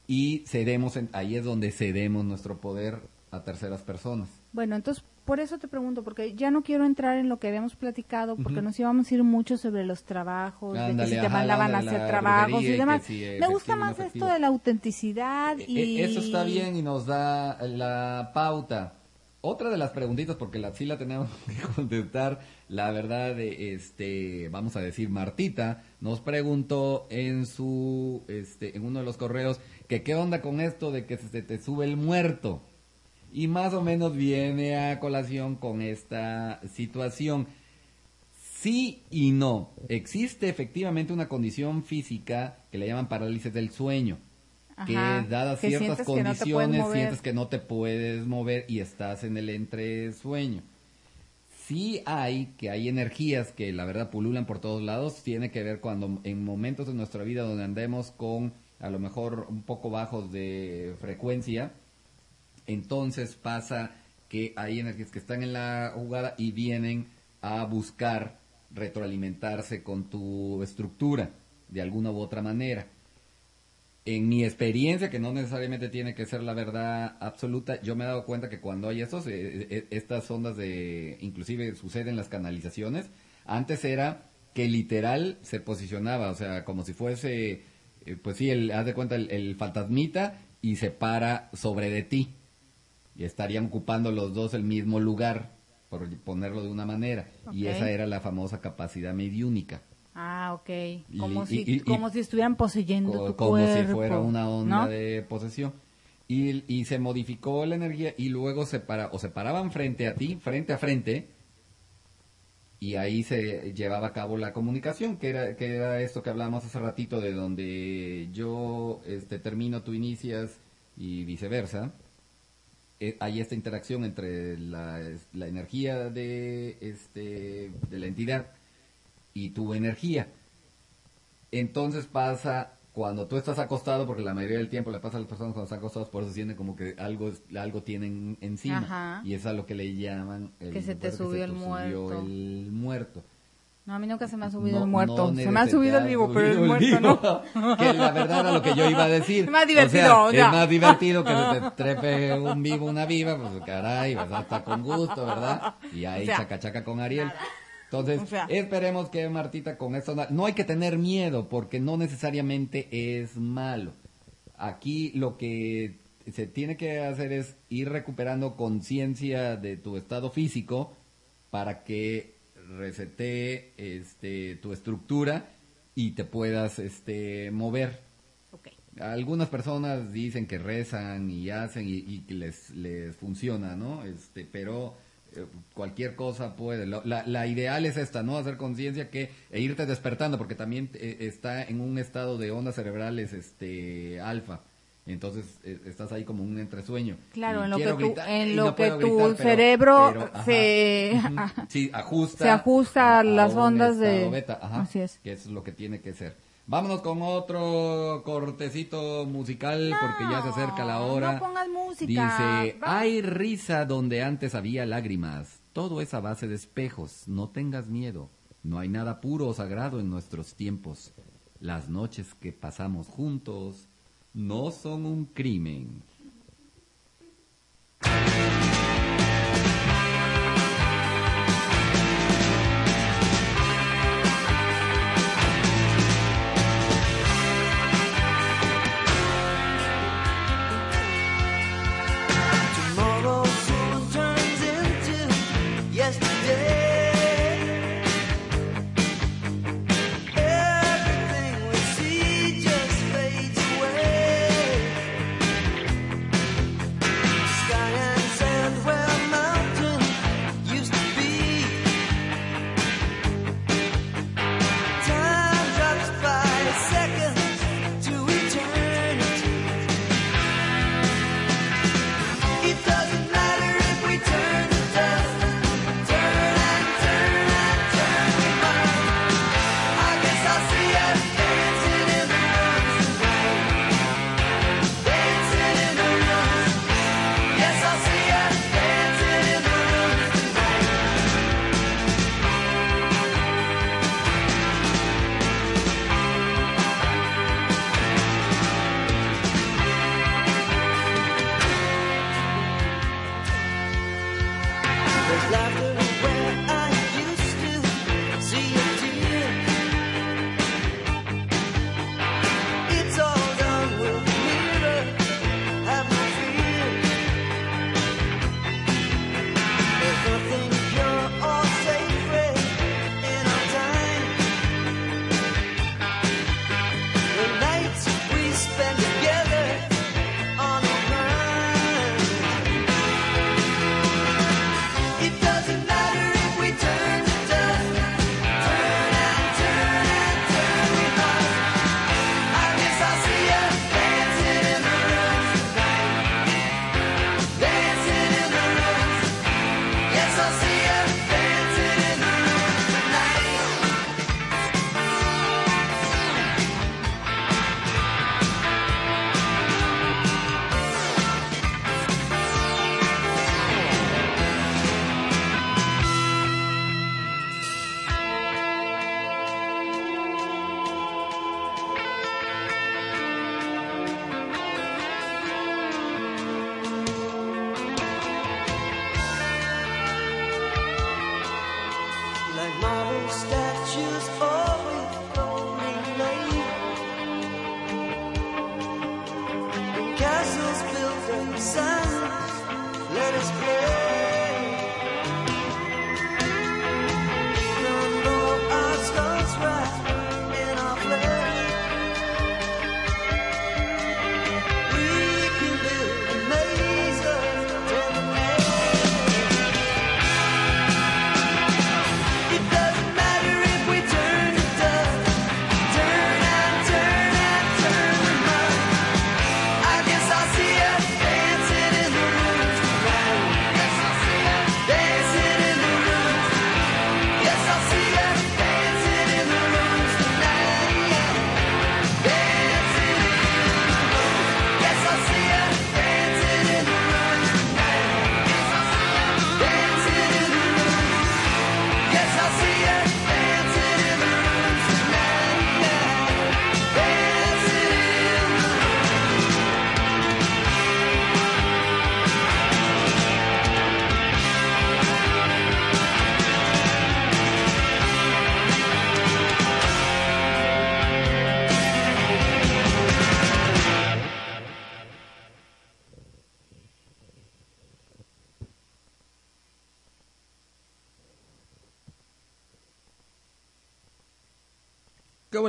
y cedemos, en- ahí es donde cedemos nuestro poder a terceras personas. Bueno, entonces por eso te pregunto, porque ya no quiero entrar en lo que habíamos platicado, porque nos íbamos a ir mucho sobre los trabajos, de Ándale, que si te mandaban a hacer trabajos y y demás. si Me efectivo gusta y más esto de la autenticidad y... E- Eso está bien y nos da la pauta. Otra de las preguntitas, porque la, sí la tenemos que contestar, la verdad, de, este, vamos a decir, Martita nos preguntó en su, este, en uno de los correos, que qué onda con esto de que se te sube el muerto. Y más o menos viene a colación con esta situación. Sí y no. Existe efectivamente una condición física que le llaman parálisis del sueño. que dadas que ciertas sientes que no te puedes condiciones sientes que no te puedes mover y estás en el entresueño. Sí hay que hay energías que la verdad pululan por todos lados, tiene que ver cuando en momentos de nuestra vida donde andemos con a lo mejor un poco bajos de frecuencia, entonces pasa que hay energías que están en la jugada y vienen a buscar retroalimentarse con tu estructura de alguna u otra manera. En mi experiencia, que no necesariamente tiene que ser la verdad absoluta, yo me he dado cuenta que cuando hay estos, eh, eh, estas ondas de, inclusive suceden las canalizaciones, antes era que literal se posicionaba, o sea, como si fuese, eh, pues sí, el, haz de cuenta el, el fantasmita y se para sobre de ti y estarían ocupando los dos el mismo lugar, por ponerlo de una manera. Y esa era la famosa capacidad mediúnica. Ah, ok. Como, Y- si, y- y- como si estuvieran poseyendo Co- tu como cuerpo. si fuera una onda ¿no? de posesión. Y, y se modificó la energía y luego se para, o se paraban frente a ti, frente a frente, y ahí se llevaba a cabo la comunicación, que era, que era esto que hablábamos hace ratito, de donde yo este, termino, tú inicias y viceversa. Eh, hay esta interacción entre la, la energía de, este, de la entidad y tu energía. Entonces pasa cuando tú estás acostado, porque la mayoría del tiempo le pasa a las personas cuando están acostados, por eso sienten como que algo, algo tienen encima. Ajá. Y es a lo que le llaman el, Que se te bueno, subió el subió el muerto. No, a mí nunca se me ha subido No- el muerto. no se me ha subido el vivo, pero el muerto no. que la verdad era lo que yo iba a decir. Es más O sea, divertido, ya. Es más divertido que se te trepe un vivo, una viva, pues caray, ¿verdad? Está con gusto, ¿verdad? Y ahí O sea, chaca chaca con Ariel. Entonces, O sea. esperemos que Martita con esto... na- No hay que tener miedo, porque no necesariamente es malo. Aquí lo que se tiene que hacer es ir recuperando conciencia de tu estado físico para que resete este, tu estructura y te puedas este, mover. Ok. Algunas personas dicen que rezan y hacen y, que les, les funciona, ¿no? Este, pero eh, cualquier cosa puede. La, la ideal es esta, ¿no? Hacer conciencia que e irte despertando porque también eh, está en un estado de ondas cerebrales este alfa. Entonces eh, estás ahí como un entresueño. Claro, Y en lo que tu, en lo no que tu gritar, pero- cerebro pero, ajá. se... Sí, ajusta. Se ajusta a las ondas de- beta, ajá, Así es. Que es lo que tiene que ser. Vámonos con otro cortecito musical porque ya se acerca la hora. No pongas música. Dice, Va- hay risa donde antes había lágrimas. Todo es a base de espejos. No tengas miedo. No hay nada puro o sagrado en nuestros tiempos. Las noches que pasamos juntos no son un crimen.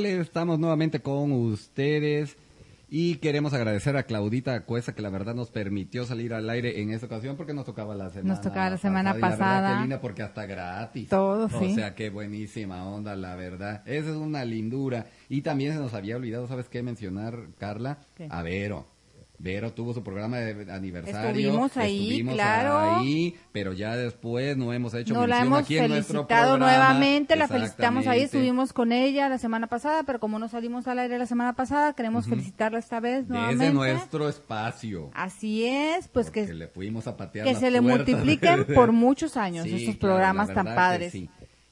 ¿Qué ole? Estamos nuevamente con ustedes y queremos agradecer a Claudita Cuesa que la verdad nos permitió salir al aire en esta ocasión porque nos tocaba la semana Nos tocaba la semana Y la verdad, pasada. qué linda porque hasta gratis. Todo, O sí. sea, qué buenísima onda, la verdad. Esa es una lindura. Y también se nos había olvidado, ¿sabes qué mencionar, Carla? ¿Qué? A Vero. Vero tuvo su programa de aniversario. Estuvimos ahí, Estuvimos claro. ahí, pero ya después no hemos hecho Nos la hemos aquí en felicitado programa. nuevamente, la felicitamos ahí, estuvimos con ella la semana pasada, pero como no salimos al aire la semana pasada, queremos felicitarla esta vez nuevamente. Desde nuestro espacio. Así es, pues porque que, le fuimos a patear que las se le multipliquen por muchos años Sí, estos claro, programas tan padres. sí.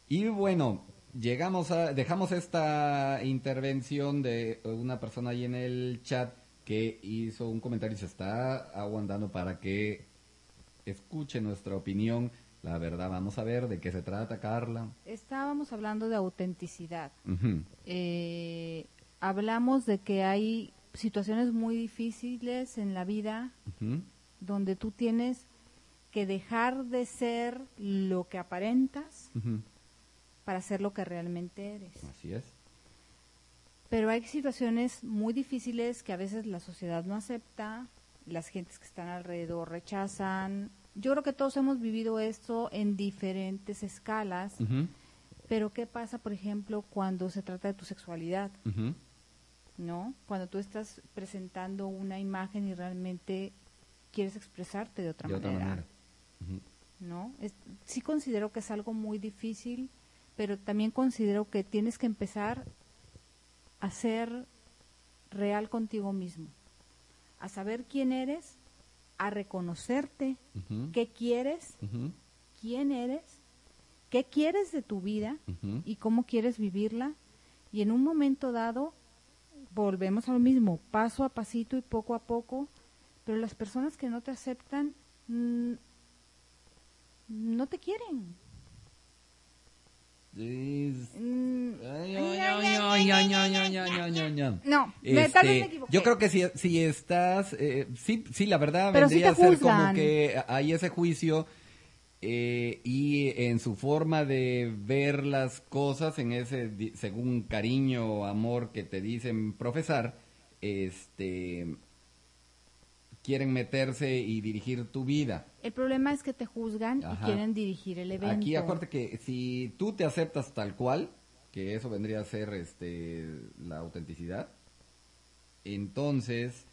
Y bueno, llegamos a, dejamos esta intervención de una persona ahí en el chat que hizo un comentario y se está aguantando para que escuche nuestra opinión. La verdad, vamos a ver de qué se trata, Carla. Estábamos hablando de autenticidad. Eh, hablamos de que hay situaciones muy difíciles en la vida donde tú tienes que dejar de ser lo que aparentas para ser lo que realmente eres. Así es. Pero hay situaciones muy difíciles que a veces la sociedad no acepta, las gentes que están alrededor rechazan. Yo creo que todos hemos vivido esto en diferentes escalas, pero ¿qué pasa, por ejemplo, cuando se trata de tu sexualidad? ¿No? Cuando tú estás presentando una imagen y realmente quieres expresarte de otra De otra manera. manera. Ujú. ¿no? Es- sí considero que es algo muy difícil, pero también considero que tienes que empezar a ser real contigo mismo, a saber quién eres, a reconocerte, qué quieres, quién eres, qué quieres de tu vida y cómo quieres vivirla. Y en un momento dado, volvemos a lo mismo, paso a pasito y poco a poco, pero las personas que no te aceptan mm, no te quieren. No, me- tal vez me Este, equivoqué. yo creo que si, si estás, eh, sí, sí, la verdad Pero vendría a ser como que hay ese juicio eh, y en su forma de ver las cosas, en ese, según cariño o amor que te dicen profesar, este, quieren meterse y dirigir tu vida. El problema es que te juzgan Ajá. y quieren dirigir el evento. Aquí acuérdate que si tú te aceptas tal cual, que eso vendría a ser este la autenticidad, entonces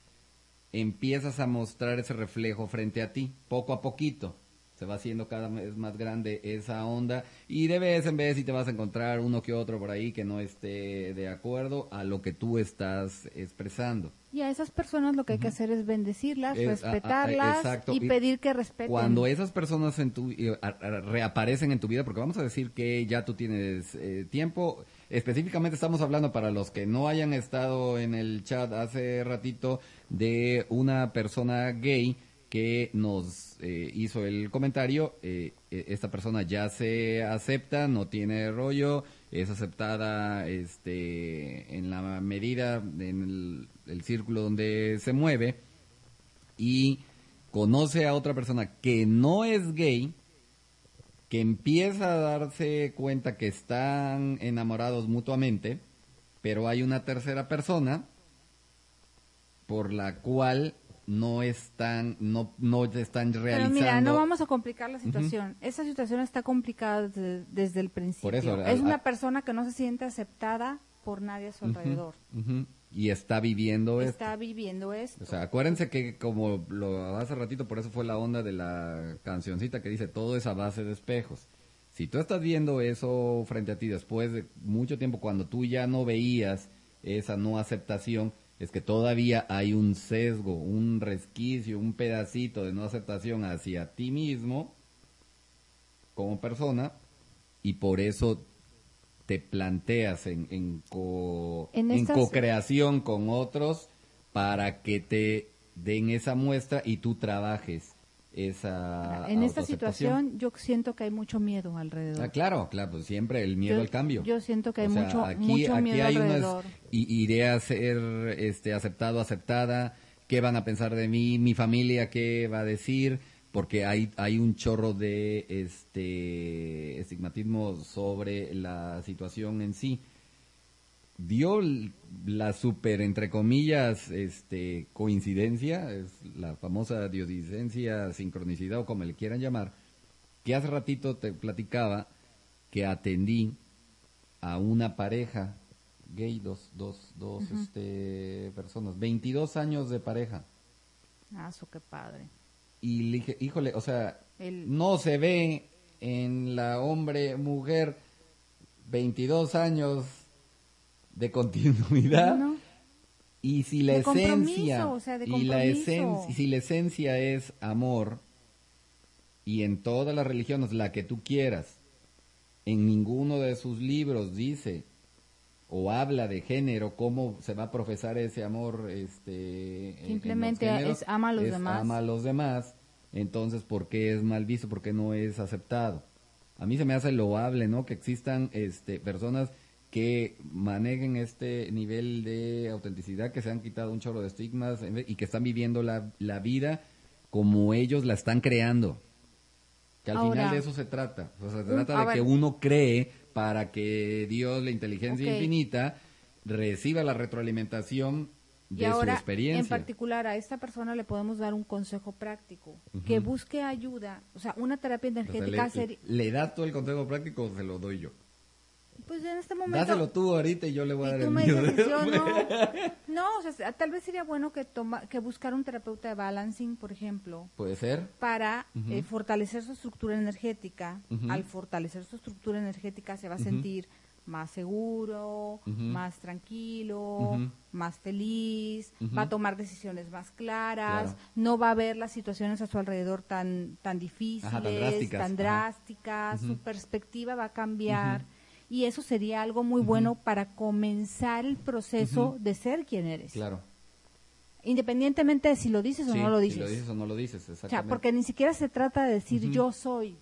empiezas a mostrar ese reflejo frente a ti, poco a poquito. Se va haciendo cada vez más grande esa onda y de vez en vez si te vas a encontrar uno que otro por ahí que no esté de acuerdo a lo que tú estás expresando. Y a esas personas lo que hay que hacer es bendecirlas, Es- a- a- respetarlas y Y pedir que respeten. Cuando esas personas en tu, a- reaparecen en tu vida, porque vamos a decir que ya tú tienes eh, tiempo, específicamente estamos hablando para los que no hayan estado en el chat hace ratito de una persona gay que nos eh, hizo el comentario. eh, eh, esta persona ya se acepta, no tiene rollo, es aceptada este, en la medida, en el, el círculo donde se mueve y conoce a otra persona que no es gay, que empieza a darse cuenta que están enamorados mutuamente, pero hay una tercera persona por la cual no están, no, no están realizando. Pero mira, no vamos a complicar la situación. Esa situación está complicada desde, desde el principio. Eso, es al- una persona que no se siente aceptada por nadie a su alrededor. Y está viviendo esto. Está viviendo esto. O sea, acuérdense que como lo hace ratito, por eso fue la onda de la cancioncita que dice todo es a base de espejos. Si tú estás viendo eso frente a ti después de mucho tiempo, cuando tú ya no veías esa no aceptación, es que todavía hay un sesgo, un resquicio, un pedacito de no aceptación hacia ti mismo como persona y por eso te planteas en, en, co- En co-creación con otros para que te den esa muestra y tú trabajes esa en esta situación yo siento que hay mucho miedo alrededor. Ah, claro, claro, pues siempre el miedo Yo- al cambio. yo siento que hay O sea, mucho- aquí, mucho aquí miedo hay unas alrededor. i- iré a ser este aceptado, aceptada, qué van a pensar de mí, mi familia qué va a decir, porque hay hay un chorro de este estigmatismo sobre la situación en sí. Dio la super entre comillas este coincidencia, es la famosa diosidencia, sincronicidad o como le quieran llamar, que hace ratito te platicaba que atendí a una pareja gay, dos, dos, dos este, personas, 22 años de pareja. Ah, qué padre. Y le dije, híjole, o sea, El- no se ve en la hombre-mujer 22 años de continuidad. No. Y si la De esencia compromiso, o sea, de y la esencia, si la esencia es amor y en todas las religiones la que tú quieras, en ninguno de sus libros dice o habla de género, cómo se va a profesar ese amor, este, Simplemente géneros, es ama a los es demás. ama a los demás, entonces ¿por qué es mal visto? ¿Por qué no es aceptado? A mí se me hace loable, ¿no? Que existan, este, personas que manejen este nivel de autenticidad, que se han quitado un chorro de estigmas y que están viviendo la, la vida como ellos la están creando. Que al Ahora, final de eso se trata. O sea, se un- trata de que uno cree para que Dios, la inteligencia infinita, reciba la retroalimentación Y de su ahora, en experiencia. particular, a esta persona le podemos dar un consejo práctico. Que busque ayuda. O sea, una terapia O sea, energética le, sería... ¿Le das todo el consejo práctico o se lo doy yo? Pues en este momento... Dáselo tú ahorita y yo le voy a dar el mío. yo no. No, o sea, tal vez sería bueno que toma, que buscar un terapeuta de balancing, por ejemplo, Puede ser. para eh, fortalecer su estructura energética. Al fortalecer su estructura energética se va a sentir más seguro, más tranquilo, más feliz, va a tomar decisiones más claras, Claro. no va a ver las situaciones a su alrededor tan tan difíciles, Ajá, tan drásticas, tan drásticas, su perspectiva va a cambiar. Y eso sería algo muy bueno para comenzar el proceso de ser quien eres. Claro. Independientemente de si lo dices o no lo si dices. lo dices o no lo dices, O sea, exactamente. porque ni siquiera se trata de decir yo soy.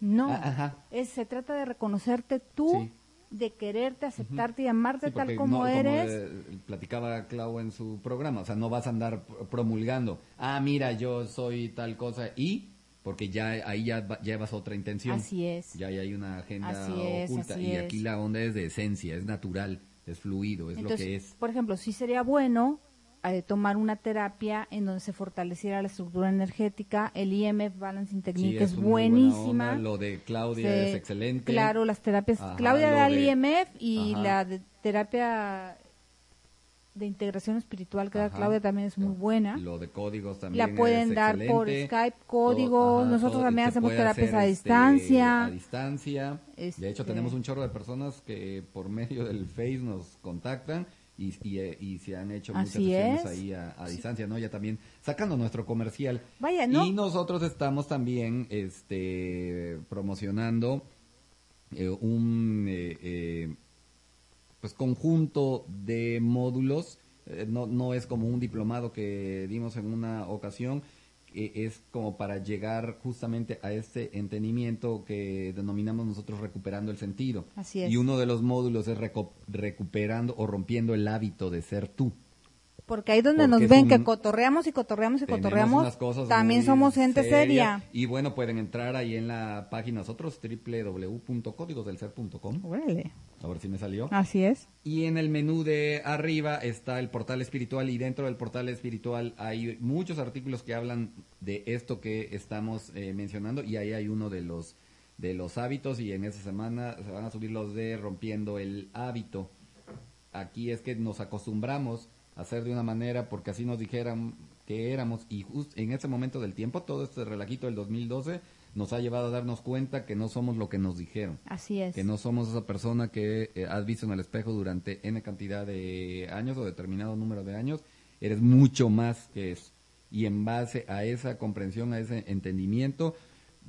No. Ah. Es, se trata de reconocerte tú, Sí. de quererte, aceptarte y amarte Sí, tal como no, eres. eh, platicaba Clau en su programa, o sea, no vas a andar pr- promulgando, ah, mira, yo soy tal cosa, y porque ya ahí ya va- llevas otra intención. Así es. Ya hay una agenda Así es, oculta, así y es. aquí la onda es de esencia, es natural, es fluido, es Entonces, lo que es. por ejemplo, sí sería bueno eh, tomar una terapia en donde se fortaleciera la estructura energética. El IMF Balancing Technique Sí, es, buena buenísima. onda, Lo de Claudia Se- es excelente. Claro, las terapias. Ajá, Claudia da el de- IMF y Ajá. la de terapia de integración espiritual que da. Claudia también es muy buena. Lo de códigos también. La pueden es dar por. Skype, Todo- códigos. ajá, Nosotros todo- también hacemos terapias a este, distancia. a distancia. De hecho, Este- tenemos un chorro de personas que por medio del Face nos contactan y, y, eh, y se han hecho muchas Así sesiones es. ahí a, a distancia, ¿no? Ya también sacando nuestro comercial. Vaya, ¿no? Y nosotros estamos también este, promocionando eh, un eh, pues conjunto de módulos, eh, no, no es como un diplomado que dimos en una ocasión, es como para llegar justamente a este entendimiento que denominamos nosotros recuperando el sentido. Así es. Y uno de los módulos es recuperando o rompiendo el hábito de ser tú. Porque ahí donde Porque nos ven un- que cotorreamos y cotorreamos y cotorreamos, cosas también somos gente seria. Y bueno, pueden entrar ahí en la página nosotros, www.códigosdelser.com. Órale. A ver si me salió. Así es. Y en el menú de arriba está el portal espiritual y dentro del portal espiritual hay muchos artículos que hablan de esto que estamos eh, mencionando y ahí hay uno de los de los hábitos y en esa semana se van a subir los de rompiendo el hábito. Aquí es que nos acostumbramos hacer de una manera porque así nos dijeran que éramos y justo en ese momento del tiempo todo este relajito del 2012 nos ha llevado a darnos cuenta que no somos lo que nos dijeron Así es. que no somos esa persona que eh, has visto en el espejo durante n cantidad de años o determinado número de años, eres mucho más que eso. Y en base a esa comprensión, a ese entendimiento,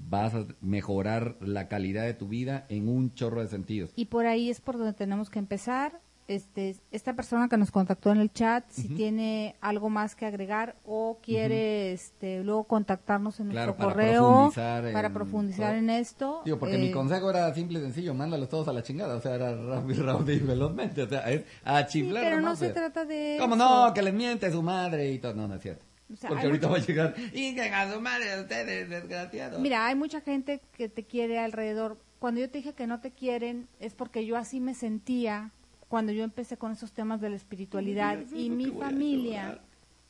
vas a mejorar la calidad de tu vida en un chorro de sentidos. Y por ahí es por donde tenemos que empezar. Este, esta persona que nos contactó en el chat, si tiene algo más que agregar o quiere este, luego contactarnos en Claro, nuestro para correo profundizar para profundizar en esto. Digo, porque eh, mi consejo era simple y sencillo, mándalos todos a la chingada, o sea, era rápido, rápido y velozmente, o sea, es a sí, chiflar. pero no se eh. trata de ¿Cómo eso. no? Que les miente su madre y todo. No, no es cierto. O sea, Porque ahorita mucha- va a llegar, y que a su madre ustedes, desgraciados. Mira, hay mucha gente que te quiere alrededor. Cuando yo te dije que no te quieren, es porque yo así me sentía cuando yo empecé con esos temas de la espiritualidad y mi familia,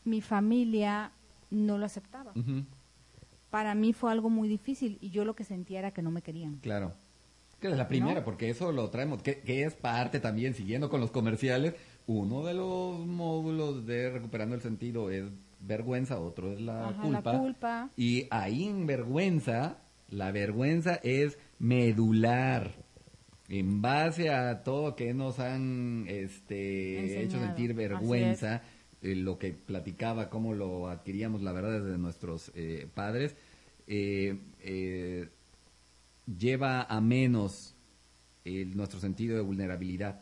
mi familia no lo aceptaba. Para mí fue algo muy difícil y yo lo que sentía era que no me querían. Claro. Que es la primera, ¿No? porque eso lo traemos, que, que es parte también, siguiendo con los comerciales, uno de los módulos de recuperando el sentido es vergüenza, otro es la, Ajá, culpa. la culpa. Y ahí en vergüenza, la vergüenza es medular. En base a todo que nos han este, hecho sentir vergüenza, eh, lo que platicaba, cómo lo adquiríamos, la verdad, desde nuestros eh, padres, eh, eh, lleva a menos el- nuestro sentido de vulnerabilidad.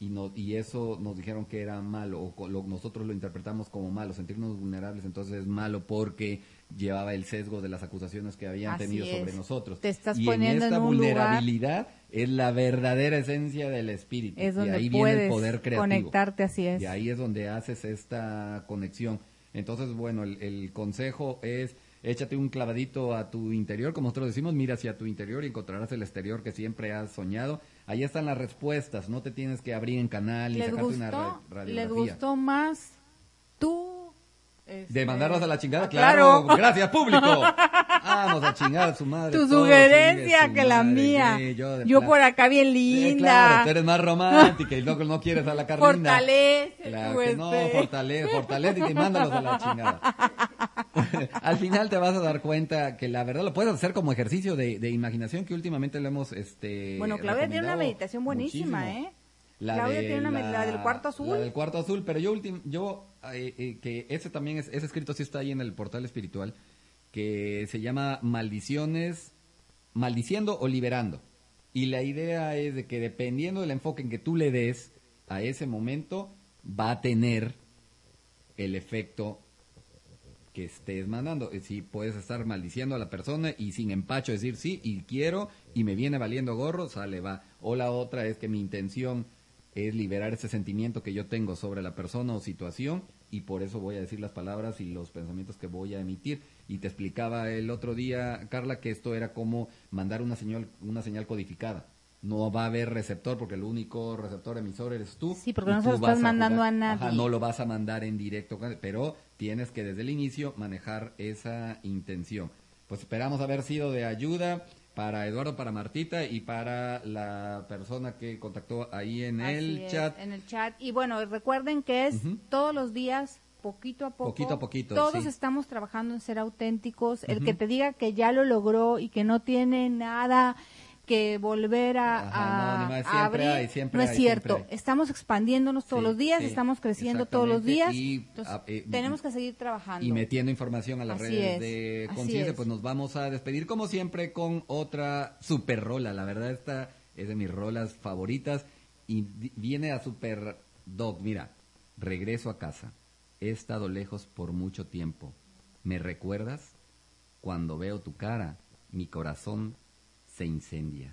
Y, no, y eso nos dijeron que era malo, o lo- nosotros lo interpretamos como malo, sentirnos vulnerables entonces es malo porque llevaba el sesgo de las acusaciones que habían Así tenido sobre nosotros. Te estás y poniendo en esta en un lugar- vulnerabilidad es la verdadera esencia del espíritu. Es y donde ahí viene el poder creativo. conectarte, así es. Y ahí es donde haces esta conexión. Entonces, bueno, el, el consejo es échate un clavadito a tu interior, como nosotros decimos, mira hacia tu interior y encontrarás el exterior que siempre has soñado. Ahí están las respuestas, no te tienes que abrir en canal y ¿Les sacarte una gustó, ra- ¿Les radiografía. gustó más tú? De este, mandarlos a la chingada, ah, claro. Gracias, público. Vamos a chingar a su madre. Tu sugerencia su que la mía. sí, yo de por acá bien Sí, linda. claro, tú eres más romántica y no quieres a la Carlina. Fortalece Claro que no, fortalece, fortalece y mándalos a la chingada. Al final te vas a dar cuenta que la verdad lo puedes hacer como ejercicio de, de imaginación que últimamente lo hemos este Bueno, Claudia tiene una meditación buenísima, muchísimo. ¿eh? La Claudia de tiene una la- la del cuarto azul. La del cuarto azul, pero yo ultim- yo eh, eh, que ese también es ese escrito sí está ahí en el portal espiritual que se llama Maldiciones maldiciendo o liberando. Y la idea es de que dependiendo del enfoque en que tú le des a ese momento va a tener el efecto que estés mandando. Si puedes estar maldiciendo a la persona y sin empacho decir sí y quiero y me viene valiendo gorro, sale, va. O la otra es que mi intención es liberar ese sentimiento que yo tengo sobre la persona o situación y por eso voy a decir las palabras y los pensamientos que voy a emitir. Y te explicaba el otro día, Carla, que esto era como mandar una señal, una señal codificada. No va a haber receptor porque el único receptor emisor eres tú. Sí, porque no se lo estás vas mandando jugar- a nadie. Ajá, no lo vas a mandar en directo, pero tienes que desde el inicio manejar esa intención. Pues esperamos haber sido de ayuda para Eduardo, para Martita y para la persona que contactó ahí en Así el es, chat. En el chat. Y bueno, recuerden que es todos los días, poquito a poco. Poquito a poquito, Todos sí. estamos trabajando en ser auténticos. El que te diga que ya lo logró y que no tiene nada que volver a, Ajá, no, ni más, a siempre abrir, hay, siempre no es hay, cierto. siempre. Estamos expandiéndonos todos Sí, los días, sí, estamos creciendo todos los días. Y, Entonces, ah, eh, tenemos que seguir trabajando. y metiendo información a las Así redes es, de conciencia, es. pues nos vamos a despedir como siempre con otra super rola. La verdad esta es de mis rolas favoritas y viene a super dog. Mira, regreso a casa. He estado lejos por mucho tiempo. ¿Me recuerdas? Cuando veo tu cara, mi corazón se incendia.